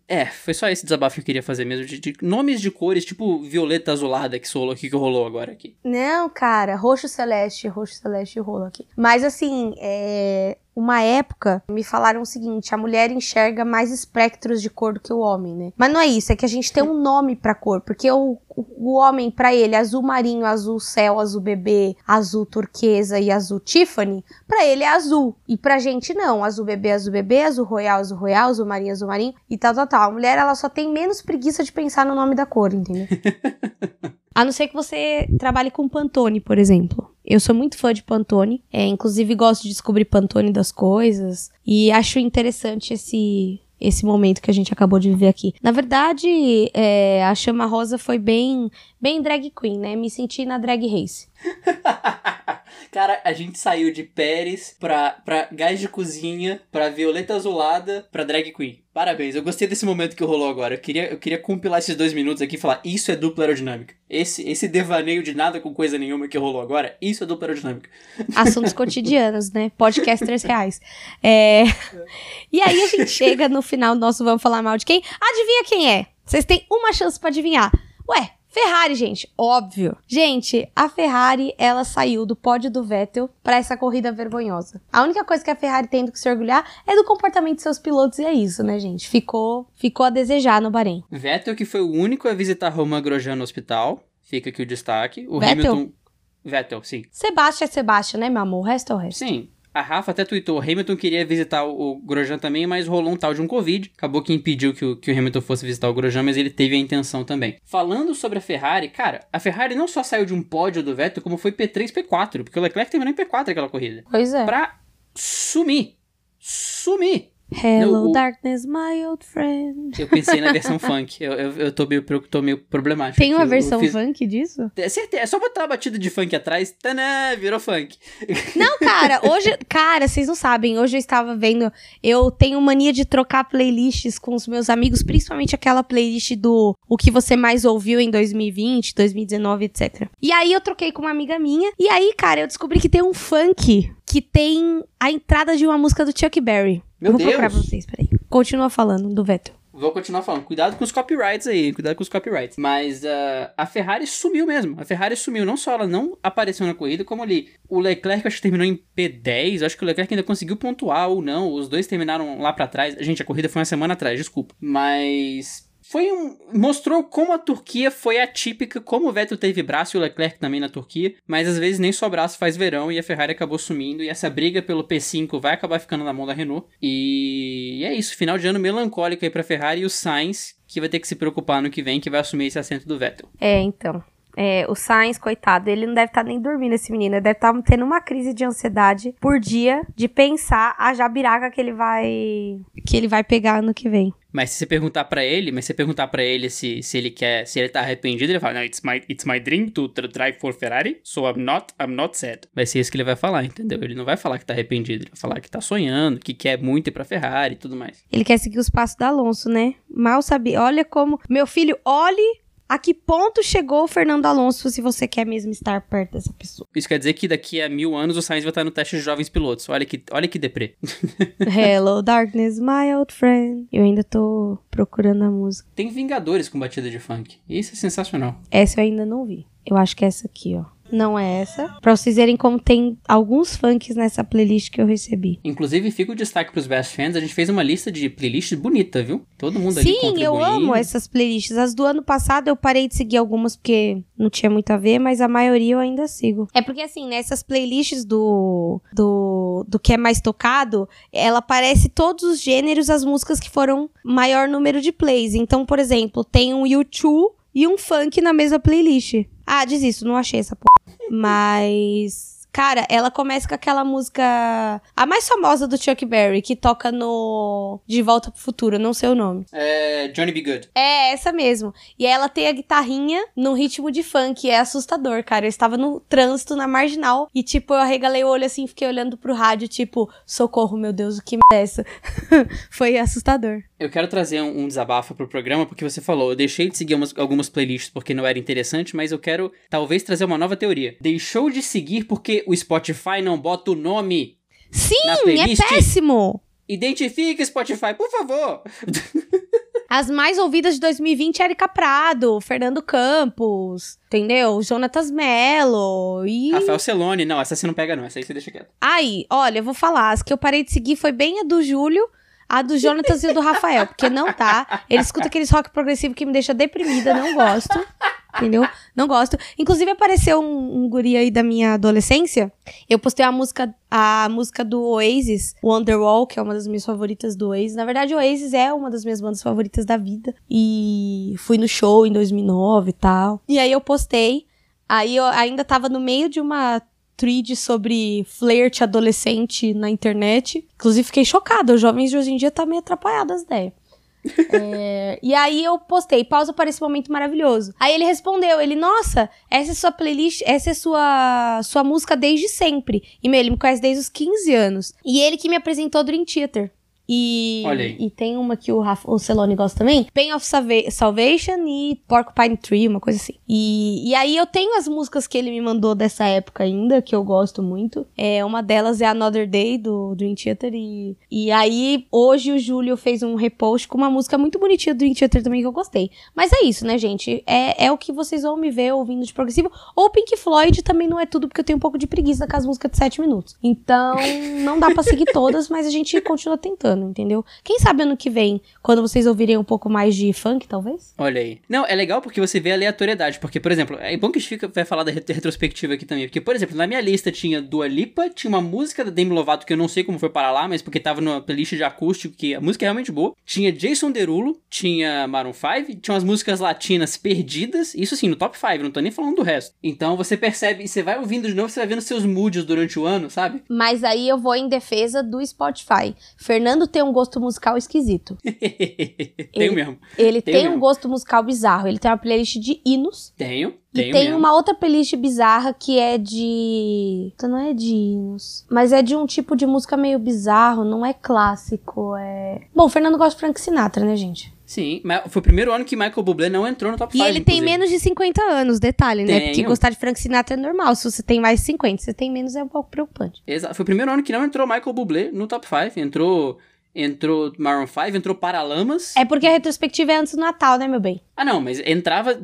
É, foi só esse desabafo que eu queria fazer mesmo. De, de nomes de cores, tipo violeta azulada que rolou aqui, que rolou agora aqui. Não, cara, roxo celeste, roxo celeste rolou aqui. Mas assim, é uma época, me falaram o seguinte: a mulher enxerga mais espectros de cor do que o homem, né? Mas não é isso, é que a gente tem um nome pra cor, porque o, o, o homem, para ele, azul marinho, azul céu, azul bebê, azul turquesa e azul Tiffany, para ele é azul. E pra gente não, azul bebê, azul bebê, azul royal, azul royal, azul marinho, azul marinho e tal, tal, tal. A mulher, ela só tem menos preguiça de pensar no nome da cor, entendeu? *laughs* A não ser que você trabalhe com Pantone, por exemplo. Eu sou muito fã de Pantone, é, inclusive gosto de descobrir Pantone das coisas e acho interessante esse esse momento que a gente acabou de viver aqui. Na verdade, é, a Chama Rosa foi bem bem drag queen, né? Me senti na drag race. *laughs* Cara, a gente saiu de Pérez pra, pra gás de cozinha, pra violeta azulada, pra drag queen. Parabéns, eu gostei desse momento que rolou agora. Eu queria, eu queria compilar esses dois minutos aqui e falar: isso é dupla aerodinâmica. Esse, esse devaneio de nada com coisa nenhuma que rolou agora, isso é dupla aerodinâmica. Assuntos cotidianos, né? Podcasters reais. É... E aí a gente chega no final do nosso Vamos Falar Mal de Quem? Adivinha quem é? Vocês têm uma chance para adivinhar. Ué, Ferrari, gente, óbvio. Gente, a Ferrari, ela saiu do pódio do Vettel para essa corrida vergonhosa. A única coisa que a Ferrari tem do que se orgulhar é do comportamento de seus pilotos e é isso, né, gente? Ficou, ficou a desejar no Bahrein. Vettel que foi o único a visitar Romain Grosjean no hospital. Fica aqui o destaque. O Vettel? Hamilton Vettel, sim. Sebastião é Sebastião, né, meu amor? O resto é o resto. Sim. A Rafa até tweetou, Hamilton queria visitar o, Grosjean também, mas rolou um tal de um Covid. Acabou que impediu que o, que o Hamilton fosse visitar o Grosjean, mas ele teve a intenção também. Falando sobre a Ferrari, cara, a Ferrari não só saiu de um pódio do Vettel, como foi P3, P4, porque o Leclerc terminou em P4 aquela corrida. Pois é. Pra sumir. Sumir. Hello, darkness, my old friend. Eu pensei na *laughs* versão funk. Eu, eu, eu tô, meio, tô meio problemático. Tem uma versão fiz... funk disso? É, certeza. É só botar a batida de funk atrás. Tanã, virou funk. Não, cara. Hoje... Cara, vocês não sabem. Hoje eu estava vendo... Eu tenho mania de trocar playlists com os meus amigos. Principalmente aquela playlist do... O que você mais ouviu em 2020, 2019, etc. E aí eu troquei com uma amiga minha. E aí, cara, eu descobri que tem um funk que tem a entrada de uma música do Chuck Berry. Meu Vou Deus. procurar pra vocês, peraí. Continua falando do Vettel. Vou continuar falando. Cuidado com os copyrights aí, cuidado com os copyrights. Mas uh, a Ferrari sumiu mesmo. A Ferrari sumiu. Não só ela não apareceu na corrida, como ali. O Leclerc acho que terminou em P10. Acho que o Leclerc ainda conseguiu pontuar ou não. Os dois terminaram lá para trás. Gente, a corrida foi uma semana atrás, desculpa. Mas foi um. Mostrou como a Turquia foi atípica, como o Vettel teve braço e o Leclerc também na Turquia, mas às vezes nem só braço faz verão e a Ferrari acabou sumindo. E essa briga pelo P5 vai acabar ficando na mão da Renault. E é isso, final de ano melancólico aí pra Ferrari e o Sainz, que vai ter que se preocupar no que vem, que vai assumir esse assento do Vettel. É, então. É, o Sainz, coitado, ele não deve estar tá nem dormindo, esse menino. Ele deve estar tá tendo uma crise de ansiedade por dia de pensar a jabiraca que ele vai. que ele vai pegar ano que vem. Mas se você perguntar para ele, mas se você perguntar para ele se, se ele quer, se ele tá arrependido, ele fala, no, it's my, it's my dream to drive for Ferrari, so I'm not, I'm not sad. Vai ser isso que ele vai falar, entendeu? Ele não vai falar que tá arrependido, ele vai falar que tá sonhando, que quer muito ir pra Ferrari e tudo mais. Ele quer seguir os passos da Alonso, né? Mal sabia. Olha como, meu filho, olhe a que ponto chegou o Fernando Alonso se você quer mesmo estar perto dessa pessoa? Isso quer dizer que daqui a mil anos o Sainz vai estar no teste de jovens pilotos. Olha que, olha que deprê. *laughs* Hello, darkness, my old friend. Eu ainda tô procurando a música. Tem Vingadores com batida de funk. Isso é sensacional. Essa eu ainda não vi. Eu acho que é essa aqui, ó não é essa. Pra vocês verem como tem alguns funks nessa playlist que eu recebi. Inclusive, fica o destaque pros best fans. A gente fez uma lista de playlists bonita, viu? Todo mundo Sim, ali Sim, eu amo essas playlists. As do ano passado eu parei de seguir algumas porque não tinha muito a ver, mas a maioria eu ainda sigo. É porque assim, nessas playlists do, do, do que é mais tocado, ela aparece todos os gêneros, as músicas que foram maior número de plays. Então, por exemplo, tem um YouTube e um funk na mesma playlist. Ah, diz isso, não achei essa porra. *laughs* Mas Cara, ela começa com aquela música. A mais famosa do Chuck Berry, que toca no. De Volta pro Futuro, não sei o nome. É. Johnny B. Good. É, essa mesmo. E ela tem a guitarrinha no ritmo de funk. É assustador, cara. Eu estava no trânsito, na marginal. E, tipo, eu arregalei o olho assim, fiquei olhando pro rádio, tipo, socorro, meu Deus, o que é essa? *laughs* Foi assustador. Eu quero trazer um, um, desabafo pro programa, porque você falou, eu deixei de seguir umas, algumas playlists porque não era interessante, mas eu quero talvez trazer uma nova teoria. Deixou de seguir porque o Spotify não bota o nome. Sim, é péssimo. Identifique Spotify, por favor. *laughs* As mais ouvidas de 2020, Erika Prado, Fernando Campos, entendeu? Jonatas Mello e... Rafael Celone. Não, essa você não pega não, essa aí você deixa quieto. Aí, olha, eu vou falar, as que eu parei de seguir foi bem a do Júlio, a do Jonatas e a do Rafael, porque não tá. Ele escuta aqueles rock progressivo que me deixa deprimida, não gosto. Entendeu? Não gosto. Inclusive, apareceu um, um guri aí da minha adolescência. Eu postei a música, a música do Oasis, Wonderwall, que é uma das minhas favoritas do Oasis. Na verdade, o Oasis é uma das minhas bandas favoritas da vida. E fui no show em 2009 e tal. E aí eu postei. Aí eu ainda tava no meio de uma thread sobre flerte adolescente na internet. Inclusive, fiquei chocada. Os jovens de hoje em dia tá meio atrapalhados as ideias. É, e aí eu postei, pausa para esse momento maravilhoso. Aí ele respondeu, ele, nossa, essa é sua playlist, essa é sua sua música desde sempre. E meu, ele me conhece desde os 15 anos. E ele que me apresentou Dream Theater. E, e tem uma que o, Rafa, o Celone gosta também, Pain of Salva Salvation e Porcupine Tree, uma coisa assim. E, e aí eu tenho as músicas que ele me mandou dessa época ainda, que eu gosto muito. É, uma delas é Another Day, do Dream Theater. E, e aí, hoje o Júlio fez um repost com uma música muito bonitinha do Dream Theater também que eu gostei. Mas é isso, né, gente? É, é o que vocês vão me ver ouvindo de progressivo. Ou Pink Floyd também não é tudo, porque eu tenho um pouco de preguiça com as músicas de 7 minutos. Então, não dá pra seguir todas, mas a gente continua tentando entendeu? Quem sabe ano que vem, quando vocês ouvirem um pouco mais de funk, talvez? Olha aí. Não, é legal porque você vê a aleatoriedade. Porque, por exemplo, é bom que a gente fica, vai falar da retrospectiva aqui também. Porque, por exemplo, na minha lista tinha Dua Lipa, tinha uma música da Demi Lovato que eu não sei como foi para lá, mas porque tava numa playlist de acústico, que a música é realmente boa. Tinha Jason Derulo, tinha Maroon 5, tinha umas músicas latinas perdidas. Isso sim, no top 5, não tô nem falando do resto. Então você percebe, você vai ouvindo de novo, você vai vendo seus moods durante o ano, sabe? Mas aí eu vou em defesa do Spotify. Fernando tem um gosto musical esquisito. *laughs* Tenho mesmo. Ele Tenho tem mesmo. um gosto musical bizarro. Ele tem uma playlist de hinos. Tenho. E tem mesmo. uma outra playlist bizarra que é de. Então não é de hinos. Mas é de um tipo de música meio bizarro, não é clássico. É. Bom, o Fernando gosta de Frank Sinatra, né, gente? Sim, mas foi o primeiro ano que Michael Bublé não entrou no top 5. E ele inclusive. tem menos de 50 anos, detalhe, Tenho. né? Porque gostar de Frank Sinatra é normal. Se você tem mais de 50, se você tem menos é um pouco preocupante. Exato. Foi o primeiro ano que não entrou Michael Bublé no top 5. Entrou entrou Maroon 5, entrou Paralamas. É porque a retrospectiva é antes do Natal, né, meu bem? Ah, não, mas entrava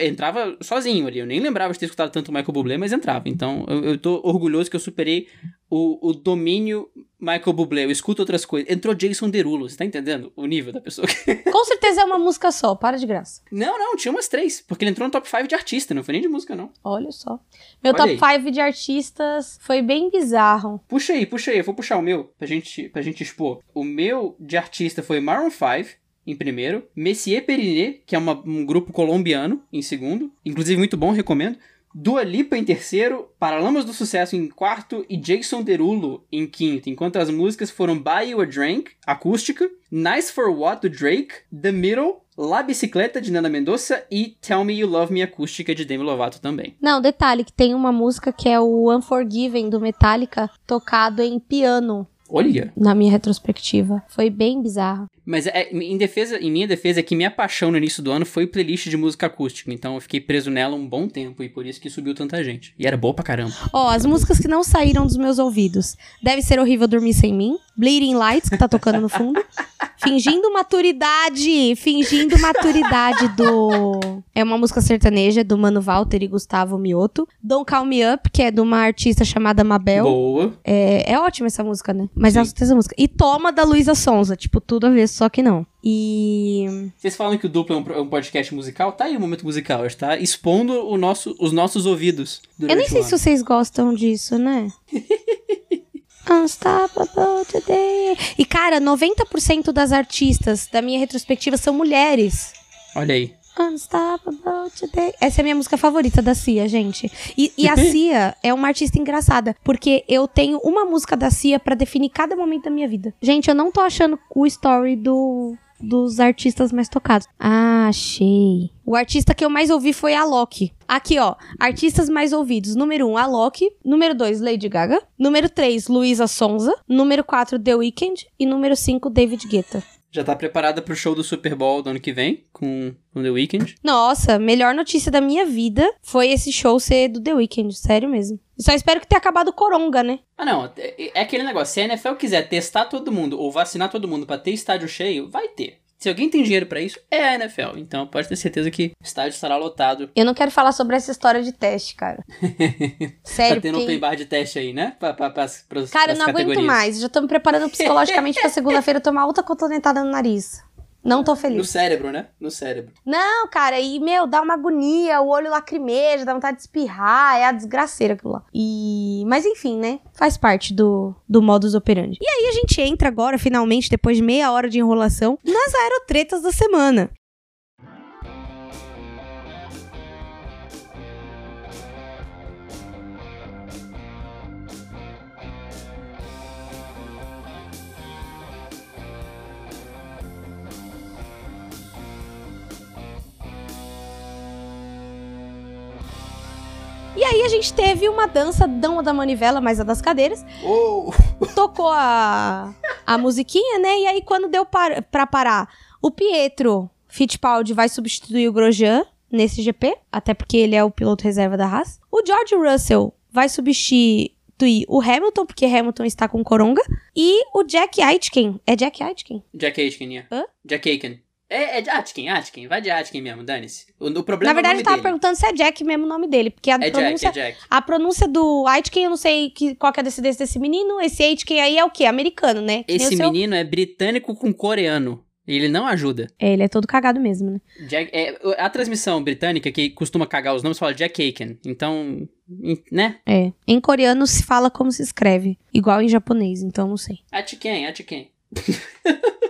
entrava sozinho ali. Eu nem lembrava de ter escutado tanto Michael Bublé, mas entrava. Então, eu, eu tô orgulhoso que eu superei o, o domínio Michael Bublé. Eu escuto outras coisas. Entrou Jason Derulo, você tá entendendo o nível da pessoa? *laughs* Com certeza é uma música só, para de graça. Não, não, tinha umas três. Porque ele entrou no top 5 de artista, não foi nem de música, não. Olha só. Meu Olha top 5 de artistas foi bem bizarro. Puxa aí, puxa aí. Eu vou puxar o meu pra gente, pra gente expor. O meu de artista foi Maroon 5 em primeiro, Messier Periné, que é uma, um grupo colombiano, em segundo, inclusive muito bom, recomendo. Dua Lipa em terceiro, Paralamas do Sucesso em quarto e Jason Derulo em quinto, enquanto as músicas foram Buy You a Drink, acústica, Nice for What, do Drake, The Middle, La Bicicleta, de Nana Mendonça e Tell Me You Love Me, acústica, de Demi Lovato também. Não, detalhe, que tem uma música que é o Unforgiven, do Metallica, tocado em piano. Olha! Na minha retrospectiva. Foi bem bizarro. Mas é, em defesa, em minha defesa, é que minha paixão no início do ano foi playlist de música acústica. Então eu fiquei preso nela um bom tempo e por isso que subiu tanta gente. E era boa pra caramba. Ó, oh, as músicas que não saíram dos meus ouvidos. Deve ser horrível dormir sem mim. Bleeding Lights, que tá tocando no fundo. *laughs* fingindo maturidade! Fingindo maturidade do. É uma música sertaneja do Mano Walter e Gustavo Mioto. Don't Call Me Up, que é de uma artista chamada Mabel. Boa. É, é ótima essa música, né? Mas Sim. é essa música. E Toma da Luísa Sonza. Tipo, tudo a ver só que não. E. Vocês falam que o duplo é um, podcast musical? Tá aí o momento musical, está expondo o nosso, os nossos ouvidos. Eu nem sei se vocês gostam disso, né? *laughs* Unstoppable today. E cara, 90% das artistas da minha retrospectiva são mulheres. Olha aí. Unstoppable today. Essa é a minha música favorita da Cia, gente. E, e a *laughs* Cia é uma artista engraçada, porque eu tenho uma música da Cia para definir cada momento da minha vida. Gente, eu não tô achando o story do dos artistas mais tocados. Ah, achei. O artista que eu mais ouvi foi a Loki. Aqui, ó. Artistas mais ouvidos. Número 1, um, a Loki. Número 2, Lady Gaga. Número 3, Luísa Sonza. Número 4, The Weeknd. E número 5, David Guetta. Já tá preparada pro show do Super Bowl do ano que vem, com, com The Weeknd? Nossa, melhor notícia da minha vida foi esse show ser do The Weeknd, sério mesmo. Só espero que tenha acabado o Coronga, né? Ah, não, é, é aquele negócio, se a NFL quiser testar todo mundo ou vacinar todo mundo para ter estádio cheio, vai ter. Se alguém tem dinheiro para isso, é a NFL. Então pode ter certeza que o estádio estará lotado. Eu não quero falar sobre essa história de teste, cara. *laughs* Sério, tá tendo porque... open bar de teste aí, né? Pra, pra, pra, pras, Cara, eu não aguento mais. Já tô me preparando *laughs* psicologicamente pra segunda-feira tomar outra cotonetada no nariz. Não tô feliz. No cérebro, né? No cérebro. Não, cara, e, meu, dá uma agonia, o olho lacrimeja, dá vontade de espirrar, é a desgraceira aquilo lá. E... Mas enfim, né? Faz parte do, do modus operandi. E aí a gente entra agora, finalmente, depois de meia hora de enrolação, nas aerotretas da semana. E aí a gente teve uma dança, não da manivela, mas a das cadeiras. Oh. *laughs* Tocou a, a musiquinha, né? E aí quando deu par, pra parar, o Pietro Fittipaldi vai substituir o Grosjean nesse GP, até porque ele é o piloto reserva da Haas. O George Russell vai substituir o Hamilton, porque Hamilton está com coronga. E o Jack Aitken. É Jack Aitken? Jack Aitken, yeah. Hã? Jack Aitken. É, é de Atkin, Atkin. Vai de Atkin mesmo, dane-se. O, o problema Na verdade, é eu tava dele. perguntando se é Jack mesmo o nome dele, porque a É pronúncia Jack, é Jack. A pronúncia do Aitken, eu não sei que, qual que é a descendência desse menino. Esse Aitken aí é o quê? Americano, né? Que Esse seu- menino é britânico com coreano. Ele não ajuda. É, ele é todo cagado mesmo, né? Jack, é, a transmissão britânica, que costuma cagar os nomes, fala Jack Aiken. Então, né? É. Em coreano se fala como se escreve. Igual em japonês, então não sei. Atkin, Atkin. *laughs*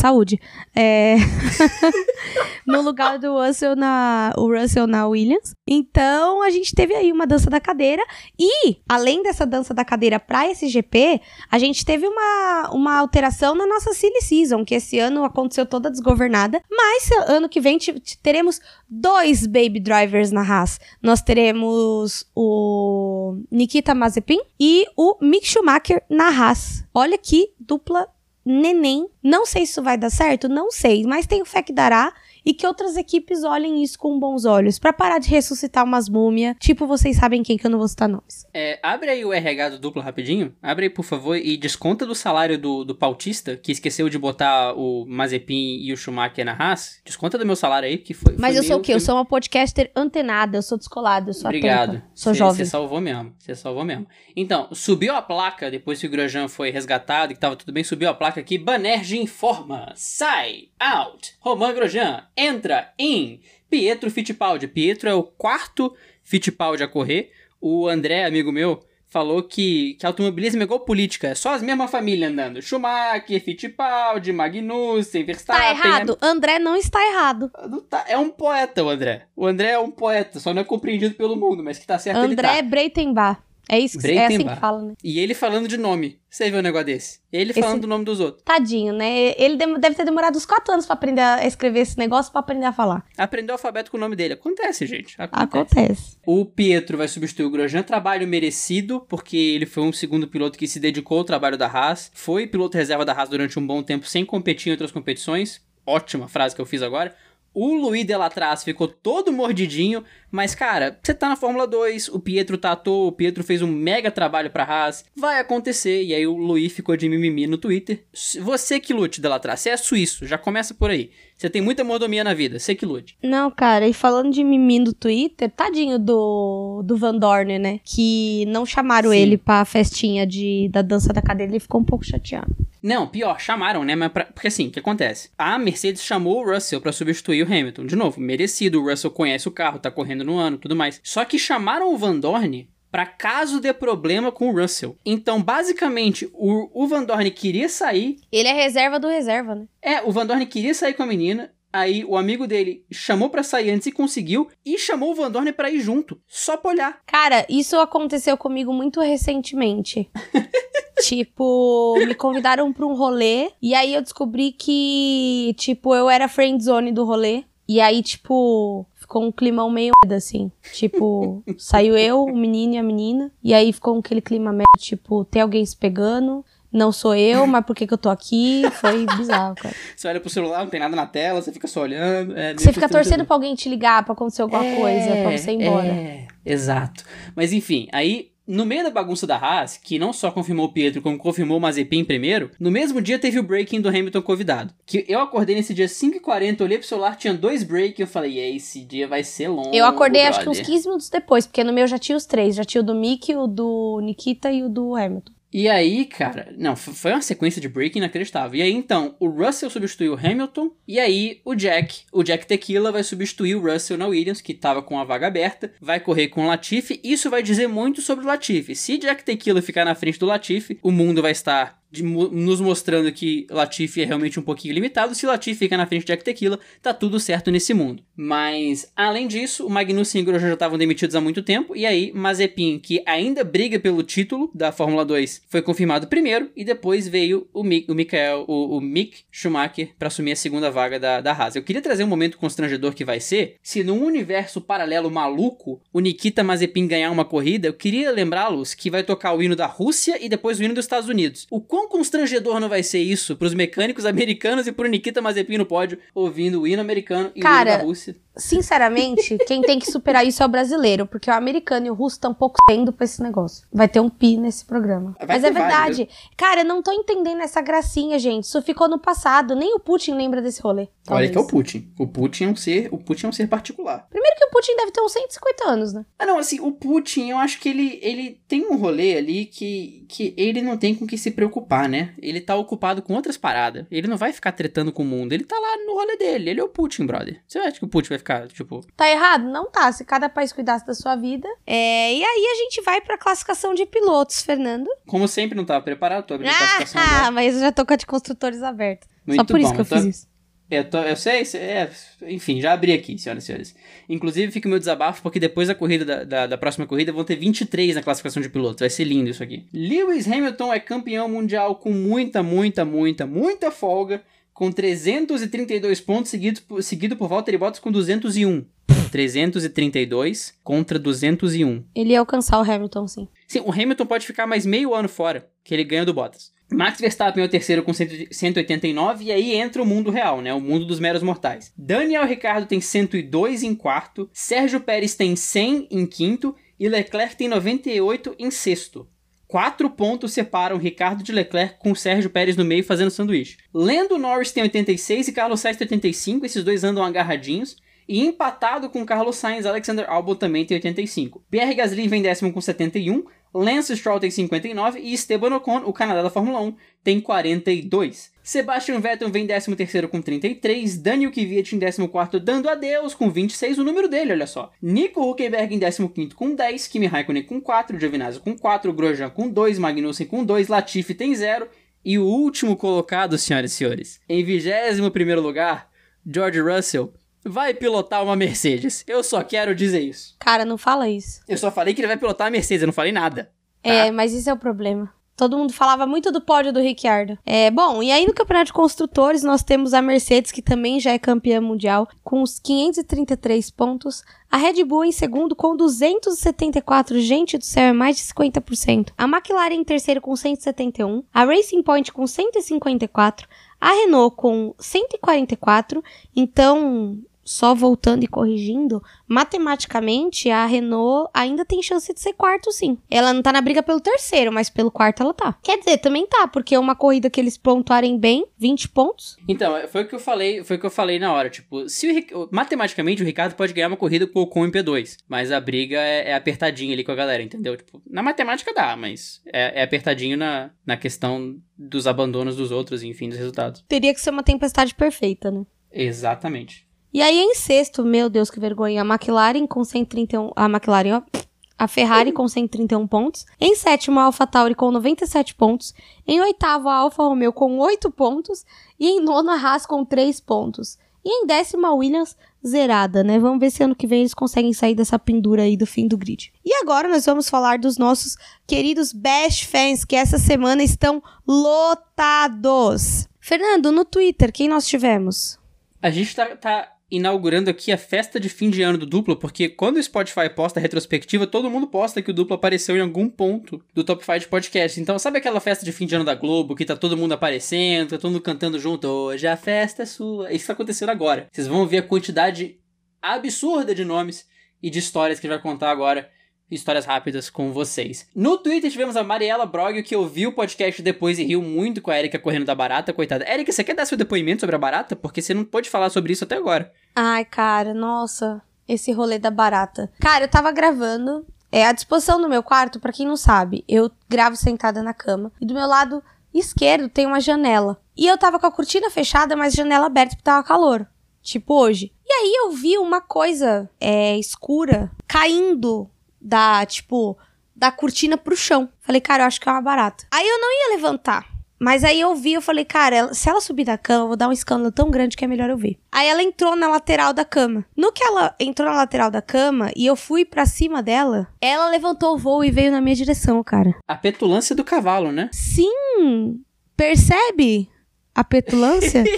Saúde. É... *laughs* no lugar do Russell na, o Russell na Williams. Então, a gente teve aí uma dança da cadeira. E, além dessa dança da cadeira para esse GP, a gente teve uma, uma alteração na nossa Silly Season, que esse ano aconteceu toda desgovernada. Mas, ano que vem, teremos dois Baby Drivers na Haas. Nós teremos o Nikita Mazepin e o Mick Schumacher na Haas. Olha que dupla neném. Não sei se isso vai dar certo, não sei, mas tenho fé que dará e que outras equipes olhem isso com bons olhos pra parar de ressuscitar umas múmias. Tipo, vocês sabem quem que eu não vou citar nomes. É, abre aí o RH do duplo rapidinho. Abre aí, por favor, e desconta do salário do, do pautista, que esqueceu de botar o Mazepin e o Schumacher na Haas. Desconta do meu salário aí, que foi. Mas foi eu sou o quê? Eu sou uma podcaster antenada, eu sou descolada, eu sou Obrigado. atenta, sou Cê- jovem. Você salvou mesmo. Você salvou mesmo. Então, subiu a placa depois que o Grosjean foi resgatado, que tava tudo bem, subiu a placa aqui. Banerje informa. Sai. Out. Romain Grosjean. Entra em Pietro Fittipaldi. Pietro é o quarto Fittipaldi a correr. O André, amigo meu, falou que, que automobilismo é igual política. É só as mesmas famílias andando. Schumacher, Fittipaldi, Magnussen, Verstappen. Tá errado. André não está errado. Não tá- É um poeta o André. O André é um poeta, só não é compreendido pelo mundo, mas que tá certo ele tá. André Breitenbach. É isso que é assim que fala, né? E ele falando de nome. Você viu um negócio desse? Ele Esse- falando do nome dos outros. Tadinho, né? Ele deve ter demorado uns quatro anos pra aprender a escrever esse negócio, pra aprender a falar. Aprendeu o alfabeto com o nome dele. Acontece, gente. Acontece. Acontece. O Pietro vai substituir o Grosjean. Trabalho merecido, porque ele foi um segundo piloto que se dedicou ao trabalho da Haas. Foi piloto reserva da Haas durante um bom tempo, sem competir em outras competições. Ótima frase que eu fiz agora. O Luiz Delatraz ficou todo mordidinho, mas cara, você tá na Fórmula 2, o Pietro tá à toa, o Pietro fez um mega trabalho pra Haas, vai acontecer, e aí o Luiz ficou de mimimi no Twitter. Você que lute, Delatraz, você é suíço, já começa por aí. Você tem muita mordomia na vida, você que lute. Não, cara, e falando de mimimi no Twitter, tadinho do, do Van Dorn, né? Que não chamaram Sim. ele pra festinha de, da dança da cadeira, ele ficou um pouco chateado. Não, pior, chamaram, né? Mas pra- porque assim, o que acontece? A Mercedes chamou o Russell pra substituir o Hamilton. De novo, merecido. O Russell conhece o carro, tá correndo no ano, tudo mais. Só que chamaram o Van Dorn pra caso dê problema com o Russell. Então, basicamente, o, o Van Dorn queria sair. Ele é reserva do reserva, né? É, o Van Dorn queria sair com a menina. Aí o amigo dele chamou pra sair antes e conseguiu. E chamou o Van Dorn pra ir junto. Só pra olhar. Cara, isso aconteceu comigo muito recentemente. *laughs* tipo, me convidaram pra um rolê e aí eu descobri que, tipo, eu era friend zone do rolê. E aí, tipo, ficou um climão meio merda, assim. Tipo, *laughs* saiu eu, o menino e a menina. E aí ficou aquele clima merda, tipo, tem alguém se pegando. Não sou eu, mas por que, que eu tô aqui? Foi bizarro, cara. *laughs* Você olha pro celular, não tem nada na tela, você fica só olhando. É, Você fica torcendo pra alguém te ligar, pra acontecer alguma coisa, pra você ir embora. É, exato. Mas enfim, aí no meio da bagunça da Haas, que não só confirmou o Pietro, como confirmou o Mazepin primeiro, no mesmo dia teve o breaking do Hamilton convidado. Que eu acordei nesse dia 5h40, olhei pro celular, tinha dois break e eu falei, e esse dia vai ser longo. Eu acordei brother. acho que uns 15 minutos depois, porque no meu já tinha os três. Já tinha o do Mick, o do Nikita e o do Hamilton. E aí, cara, não, foi uma sequência de break inacreditável. E aí, então, o Russell substituiu o Hamilton, e aí o Jack, o Jack Tequila vai substituir o Russell na Williams, que tava com a vaga aberta, vai correr com o Latifi. Isso vai dizer muito sobre o Latifi. Se Jack Tequila ficar na frente do Latifi, o mundo vai estar de, nos mostrando que Latifi é realmente um pouquinho limitado. Se Latifi fica na frente de Jack Tequila, tá tudo certo nesse mundo. Mas, além disso, o Magnussen e o Grosjean já estavam demitidos há muito tempo. E aí, Mazepin, que ainda briga pelo título da Fórmula 2, foi confirmado primeiro. E depois veio o, Mick, o Michael, o, o Mick Schumacher para assumir a segunda vaga da, da Haas. Eu queria trazer um momento constrangedor que vai ser se num universo paralelo maluco o Nikita Mazepin ganhar uma corrida. Eu queria lembrá-los que vai tocar o hino da Rússia e depois o hino dos Estados Unidos. O quão constrangedor não vai ser isso pros mecânicos *laughs* americanos e pro Nikita Mazepin no pódio, ouvindo o hino americano e Cara, o hino da Rússia? Sinceramente, quem tem que superar isso é o brasileiro, porque o americano e o russo estão um pouco tendo pra esse negócio. Vai ter um pi nesse programa. Vai Mas é verdade. vários. Cara, eu não tô entendendo essa gracinha, gente. Isso ficou no passado. Nem o Putin lembra desse rolê. Olha talvez. que é o Putin. O Putin é um ser, o Putin é um ser particular. Primeiro que o Putin deve ter uns 150 anos, né? Ah, não, assim, o Putin, eu acho que ele, ele tem um rolê ali que, que ele não tem com que se preocupar, né? Ele tá ocupado com outras paradas. Ele não vai ficar tretando com o mundo. Ele tá lá no rolê dele. Ele é o Putin, brother. Você acha que o Putin vai ficar, tipo. Tá errado? Não tá. Se cada país cuidasse da sua vida. É, e aí a gente vai pra classificação de pilotos, Fernando. Como sempre, não tava preparado, tô abrindo a classificação Ah, *laughs* agora. mas eu já tô com a de construtores aberta. Só Muito por isso bom, que eu então- fiz isso. Eu, tô- eu sei, sei, é, enfim, já abri aqui, senhoras e senhores. Inclusive, fica o meu desabafo, porque depois da corrida da, da, da próxima corrida vão ter 23 na classificação de pilotos. Vai ser lindo isso aqui. Lewis Hamilton é campeão mundial com muita, muita, muita, muita folga, com 332 pontos, seguido, por- seguido por Valtteri Bottas com 201. 332 contra 201. Ele ia alcançar o Hamilton, sim. Sim, o Hamilton pode ficar mais meio ano fora, que ele ganha do Bottas. Max Verstappen é o terceiro com 100 189, e aí entra o mundo real, né? O mundo dos meros mortais. Daniel Ricciardo tem 102 em quarto, Sérgio Pérez tem 100 em quinto, e Leclerc tem 98 em sexto. Quatro pontos separam Ricardo de Leclerc com Sérgio Pérez no meio fazendo sanduíche. Lando Norris tem 86 e Carlos Sainz tem 85, esses dois andam agarradinhos. E empatado com Carlos Sainz, Alexander Albon também tem 85. Pierre Gasly vem décimo com 71, Lance Stroll tem 59 e Esteban Ocon, o Canadá da Fórmula 1, tem 42. Sebastian Vettel vem 13 terceiro com 33, Daniel Kvyat em 14º dando adeus com 26, o número dele, olha só. Nico Huckenberg em 15º com 10, Kimi Raikkonen com 4, Giovinazzi com 4, Grosjean com 2, Magnussen com 2, Latifi tem 0 e o último colocado, senhoras e senhores, em 21º lugar, George Russell vai pilotar uma Mercedes. Eu só quero dizer isso. Cara, não fala isso. Eu só falei que ele vai pilotar a Mercedes, eu não falei nada. Tá. É, mas isso é o problema. Todo mundo falava muito do pódio do Ricciardo. É, bom, e aí no Campeonato de Construtores nós temos a Mercedes, que também já é campeã mundial, com os 533 pontos. A Red Bull em segundo com 274. Gente do céu, é mais de 50%. A McLaren em terceiro com 171. A Racing Point com 154. A Renault com 144. Então, só voltando e corrigindo, matematicamente a Renault ainda tem chance de ser quarto, sim. Ela não tá na briga pelo terceiro, mas pelo quarto ela tá. Quer dizer, também tá, porque uma corrida que eles pontuarem bem, 20 pontos. Então, foi o que eu falei, foi o que eu falei na hora, tipo, se o matematicamente o Ricardo pode ganhar uma corrida com o Ocon em P2, mas a briga é, é apertadinha ali com a galera, entendeu? Tipo, na matemática dá, mas é, é apertadinho na, na questão dos abandonos dos outros, enfim, dos resultados. Teria que ser uma tempestade perfeita, né? Exatamente. E aí em sexto, meu Deus, que vergonha, a McLaren com 131, a McLaren, ó, a Ferrari com 131 pontos. Em sétimo, a AlphaTauri com 97 pontos. Em oitavo, a Alfa Romeo com 8 pontos. E em nono, a Haas com 3 pontos. E em décimo, a Williams zerada, né? Vamos ver se ano que vem eles conseguem sair dessa pendura aí do fim do grid. E agora nós vamos falar dos nossos queridos Best Fans, que essa semana estão lotados. Fernando, no Twitter, quem nós tivemos? A gente tá, tá inaugurando aqui a festa de fim de ano do Duplo, porque quando o Spotify posta a retrospectiva, todo mundo posta que o Duplo apareceu em algum ponto do Top 5 de podcast. Então, sabe aquela festa de fim de ano da Globo, que tá todo mundo aparecendo, tá todo mundo cantando junto, hoje a festa é sua. Isso tá acontecendo agora. Vocês vão ver a quantidade absurda de nomes e de histórias que a gente vai contar agora histórias rápidas com vocês. No Twitter tivemos a Mariela Brog, que ouviu o podcast depois e riu muito com a Erika correndo da barata, coitada. Erika, você quer dar seu depoimento sobre a barata? Porque você não pôde falar sobre isso até agora. Ai, cara, nossa, esse rolê da barata. Cara, eu tava gravando. É a disposição do meu quarto, para quem não sabe, eu gravo sentada na cama e do meu lado esquerdo tem uma janela. E eu tava com a cortina fechada, mas janela aberta porque tava calor. Tipo hoje. E aí eu vi uma coisa é, escura caindo da, tipo, da cortina pro chão. Falei, cara, eu acho que é uma barata. Aí eu não ia levantar. Mas aí eu vi, eu falei, cara, se ela subir da cama, eu vou dar um escândalo tão grande que é melhor eu ver. Aí ela entrou na lateral da cama. No que ela entrou na lateral da cama e eu fui para cima dela, ela levantou o voo e veio na minha direção, cara. A petulância do cavalo, né? Sim! Percebe a petulância? *laughs*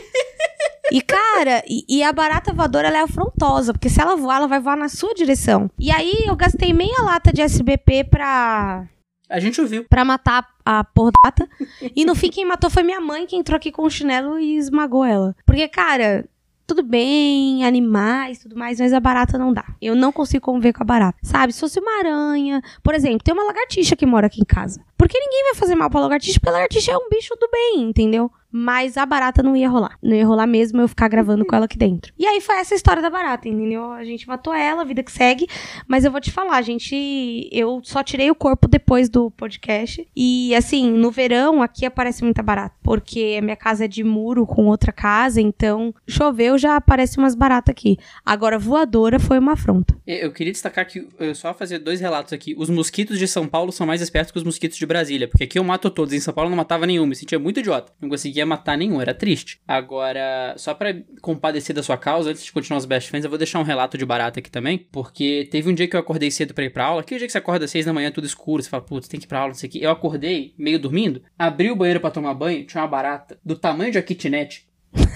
E, cara, e, e, a barata voadora, ela é afrontosa, porque se ela voar, ela vai voar na sua direção. E aí, eu gastei meia lata de SBP pra... A gente ouviu. Pra matar a porrata. e no fim, quem matou foi minha mãe, que entrou aqui com o chinelo e esmagou ela. Porque, cara, tudo bem, animais, tudo mais, mas a barata não dá. Eu não consigo conviver com a barata. Sabe? Se fosse uma aranha, por exemplo, tem uma lagartixa que mora aqui em casa. Porque ninguém vai fazer mal pra lagartixa, porque a lagartixa é um bicho do bem, entendeu? Mas a barata não ia rolar. Não ia rolar mesmo eu ficar gravando com ela aqui dentro. E aí foi essa história da barata, entendeu? A gente matou ela, a vida que segue. Mas eu vou te falar, gente. Eu só tirei o corpo depois do podcast. E assim, no verão aqui aparece muita barata. Porque a minha casa é de muro com outra casa. Então, choveu, já aparece umas baratas aqui. Agora, voadora foi uma afronta. Eu queria destacar que, eu só fazer dois relatos aqui. Os mosquitos de São Paulo são mais espertos que os mosquitos de Brasília. Porque aqui eu mato todos. Em São Paulo eu não matava nenhum. Me sentia muito idiota. Não conseguia matar nenhum, era triste. Agora, só para compadecer da sua causa, antes de continuar os best friends, eu vou deixar um relato de barata aqui também, porque teve um dia que eu acordei cedo pra ir pra aula, aquele dia que você acorda às seis da manhã, tudo escuro, você fala, putz, tem que ir pra aula, não sei o que. Eu acordei, meio dormindo, abri o banheiro para tomar banho, tinha uma barata do tamanho de uma kitnet,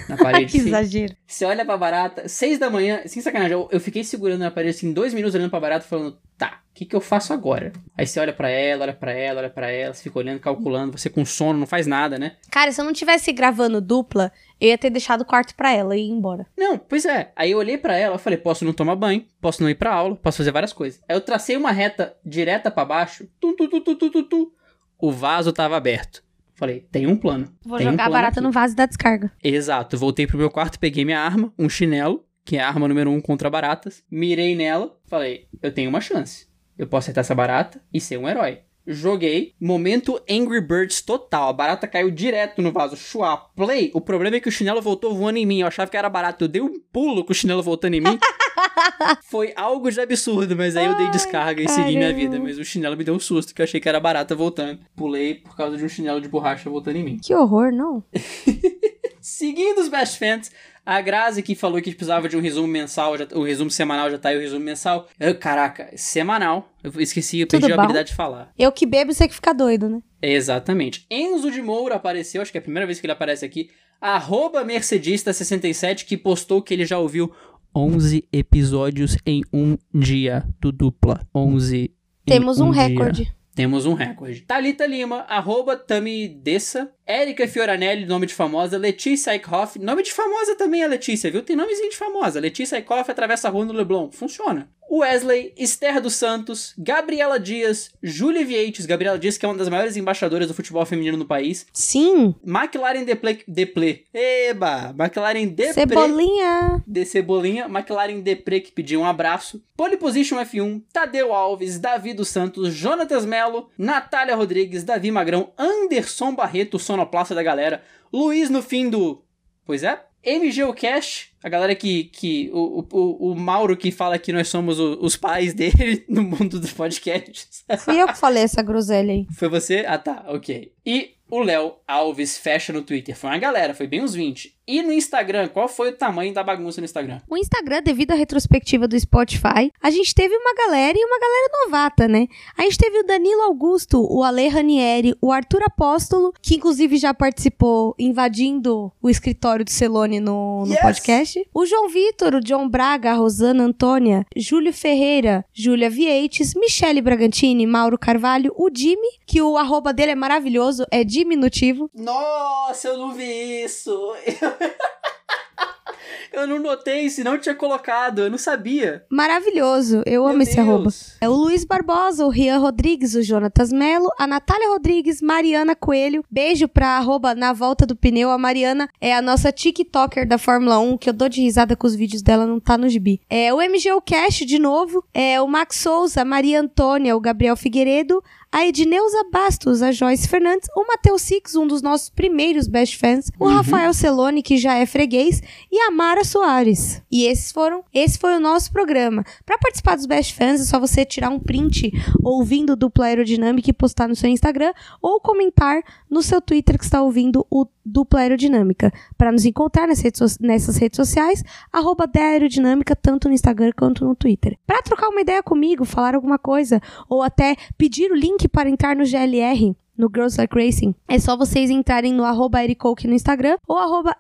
na parede. *laughs* que assim. exagero. Você olha pra barata, seis da manhã, sem sacanagem, eu, eu, fiquei segurando na parede assim, dois minutos olhando pra barata, falando, tá, o que, que eu faço agora? Aí você olha para ela, olha para ela, olha para ela, você fica olhando, calculando, você com sono, não faz nada, né? Cara, se eu não tivesse gravando dupla, eu ia ter deixado o quarto pra ela e ir embora. Não, pois é. Aí eu olhei para ela, eu falei, posso não tomar banho, posso não ir pra aula, posso fazer várias coisas. Aí eu tracei uma reta direta para baixo, tu, tu, tu, tu, tu, tu, tu. O vaso tava aberto. Falei, tem um plano. Vou jogar um plano a barata aqui. no vaso da descarga. Exato. Voltei pro meu quarto, peguei minha arma, um chinelo, que é a arma número um contra baratas. Mirei nela, falei, eu tenho uma chance. Eu posso acertar essa barata e ser um herói. Joguei, momento Angry Birds total. A barata caiu direto no vaso. Chua, play. O problema é que o chinelo voltou voando em mim. Eu achava que era barato. Eu dei um pulo com o chinelo voltando em mim. *laughs* *laughs* Foi algo de absurdo, mas aí eu dei descarga e segui minha vida. Mas o chinelo me deu um susto, que eu achei que era barata voltando. Pulei por causa de um chinelo de borracha voltando em mim. Que horror, não? *laughs* Seguindo os Best Fans, a Grazi que falou que precisava de um resumo mensal, já, o resumo semanal já tá aí, o resumo mensal. Eu, caraca, semanal. Eu esqueci, eu perdi a habilidade de falar. Eu que bebo, você que fica doido, né? Exatamente. Enzo de Moura apareceu, acho que é a primeira vez que ele aparece aqui. Arroba Mercedista67, que postou que ele já ouviu 11 episódios em um dia do dupla. 11 Temos um, um recorde. Temos um recorde. Talita Lima, arroba Tamidessa, Érica Fioranelli, nome de famosa, Letícia Eichhoff, nome de famosa também é Letícia, viu? Tem nomezinho de famosa. Letícia Eichhoff atravessa a rua no Leblon. Funciona. Wesley, Esther dos Santos, Gabriela Dias, Júlia Vieites, Gabriela Dias, que é uma das maiores embaixadoras do futebol feminino no país. Sim. McLaren Deple, Deple. Eba! McLaren Depre. Cebolinha. De Cebolinha. McLaren Depre, que pediu um abraço. Pole Position F1, Tadeu Alves, Davi dos Santos, Jonatas Melo, Natália Rodrigues, Davi Magrão, Anderson Barreto, sonoplasta da galera, Luiz no fim do... Pois é, MGOcast, a galera que. que o, o, o Mauro que fala que nós somos o, os pais dele *laughs* no mundo dos podcasts. Fui eu que falei essa groselha aí. Foi você? Ah tá, ok. E o Léo Alves fecha no Twitter. Foi uma galera, foi bem uns 20. E no Instagram, qual foi o tamanho da bagunça no Instagram? O Instagram, devido à retrospectiva do Spotify, a gente teve uma galera e uma galera novata, né? A gente teve o Danilo Augusto, o Ale Ranieri, o Arthur Apóstolo, que inclusive já participou invadindo o escritório do Celone no, no yes! podcast. O João Vitor, o John Braga, a Rosana Antônia, Júlio Ferreira, Júlia Vieites, Michele Bragantini, Mauro Carvalho, o Jimmy, que o arroba dele é maravilhoso, é diminutivo. Nossa, eu não vi isso! *laughs* Eu *laughs* não notei, se não tinha colocado, eu não sabia. Maravilhoso, eu Meu amo esse Deus. arroba. É o Luiz Barbosa, o Rian Rodrigues, o Jonatas Melo, a Natália Rodrigues, Mariana Coelho. Beijo pra arroba na volta do pneu. A Mariana é a nossa TikToker da Fórmula 1, que eu dou de risada com os vídeos dela, não tá no gibi. É o MGU Cash de novo, é o Max Souza, a Maria Antônia, o Gabriel Figueiredo, a Edneuza Bastos, a Joyce Fernandes, o Matheus Six, um dos nossos primeiros best fans, o Rafael Celone, que já é freguês, e a Mara Soares. E esses foram, esse foi o nosso programa. Para participar dos best fans, é só você tirar um print ouvindo o Dupla Aerodinâmica e postar no seu Instagram ou comentar no seu Twitter que está ouvindo o Dupla Aerodinâmica. Para nos encontrar nas redes nessas redes sociais, arroba Aerodinâmica, tanto no Instagram quanto no Twitter. Para trocar uma ideia comigo, falar alguma coisa, ou até pedir o link para entrar no GLR, no Girls Like Racing, é só vocês entrarem no arroba no Instagram ou arroba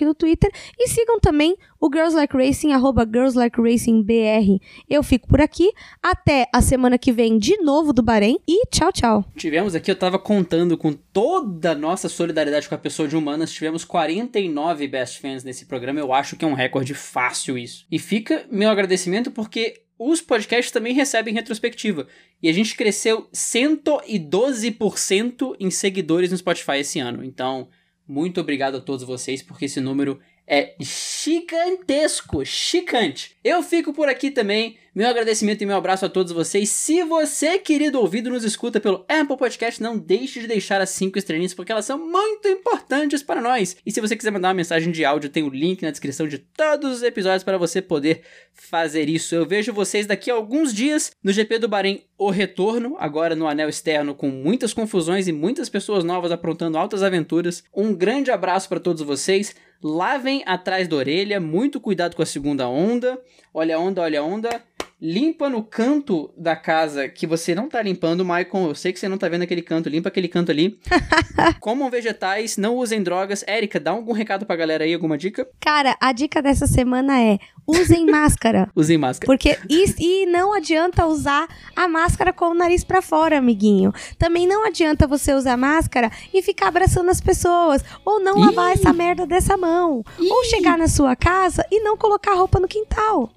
no Twitter e sigam também o Girls Like Racing, arroba Girls Like Racing BR. Eu fico por aqui, até a semana que vem de novo do Bahrein e tchau, tchau. Tivemos aqui, eu tava contando com toda a nossa solidariedade com a pessoa de humanas, tivemos 49 best fans nesse programa, eu acho que é um recorde fácil isso. E fica meu agradecimento porque os podcasts também recebem retrospectiva. E a gente cresceu 112% em seguidores no Spotify esse ano. Então, muito obrigado a todos vocês, porque esse número é gigantesco, chicante. Eu fico por aqui também. Meu agradecimento e meu abraço a todos vocês. Se você, querido ouvido, nos escuta pelo Apple Podcast, não deixe de deixar as 5 estrelinhas, porque elas são muito importantes para nós. E se você quiser mandar uma mensagem de áudio, tem o link na descrição de todos os episódios para você poder fazer isso. Eu vejo vocês daqui a alguns dias no GP do Bahrein, o retorno, agora no anel externo, com muitas confusões e muitas pessoas novas aprontando altas aventuras. Um grande abraço para todos vocês. Lavem atrás da orelha, muito cuidado com a segunda onda. Olha a onda, olha a onda. Limpa no canto da casa que você não tá limpando, Maicon. Eu sei que você não tá vendo aquele canto. Limpa aquele canto ali. *laughs* Comam vegetais, não usem drogas. Érica, dá algum recado pra galera aí, alguma dica? Cara, a dica dessa semana é usem *laughs* máscara. Usem máscara. Porque e, e não adianta usar a máscara com o nariz pra fora, amiguinho. Também não adianta você usar máscara e ficar abraçando as pessoas, ou não Ih. lavar essa merda dessa mão, ou chegar na sua casa e não colocar roupa no quintal.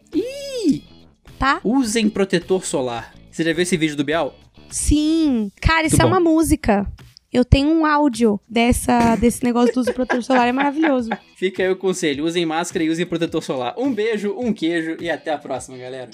Tá? Usem protetor solar. Você já viu esse vídeo do Bial? Sim. Cara, isso Muito é bom. uma música. Eu tenho um áudio dessa, desse negócio do uso protetor solar, é maravilhoso. Fica aí o conselho. Usem máscara e usem protetor solar. Um beijo, um queijo e até a próxima, galera.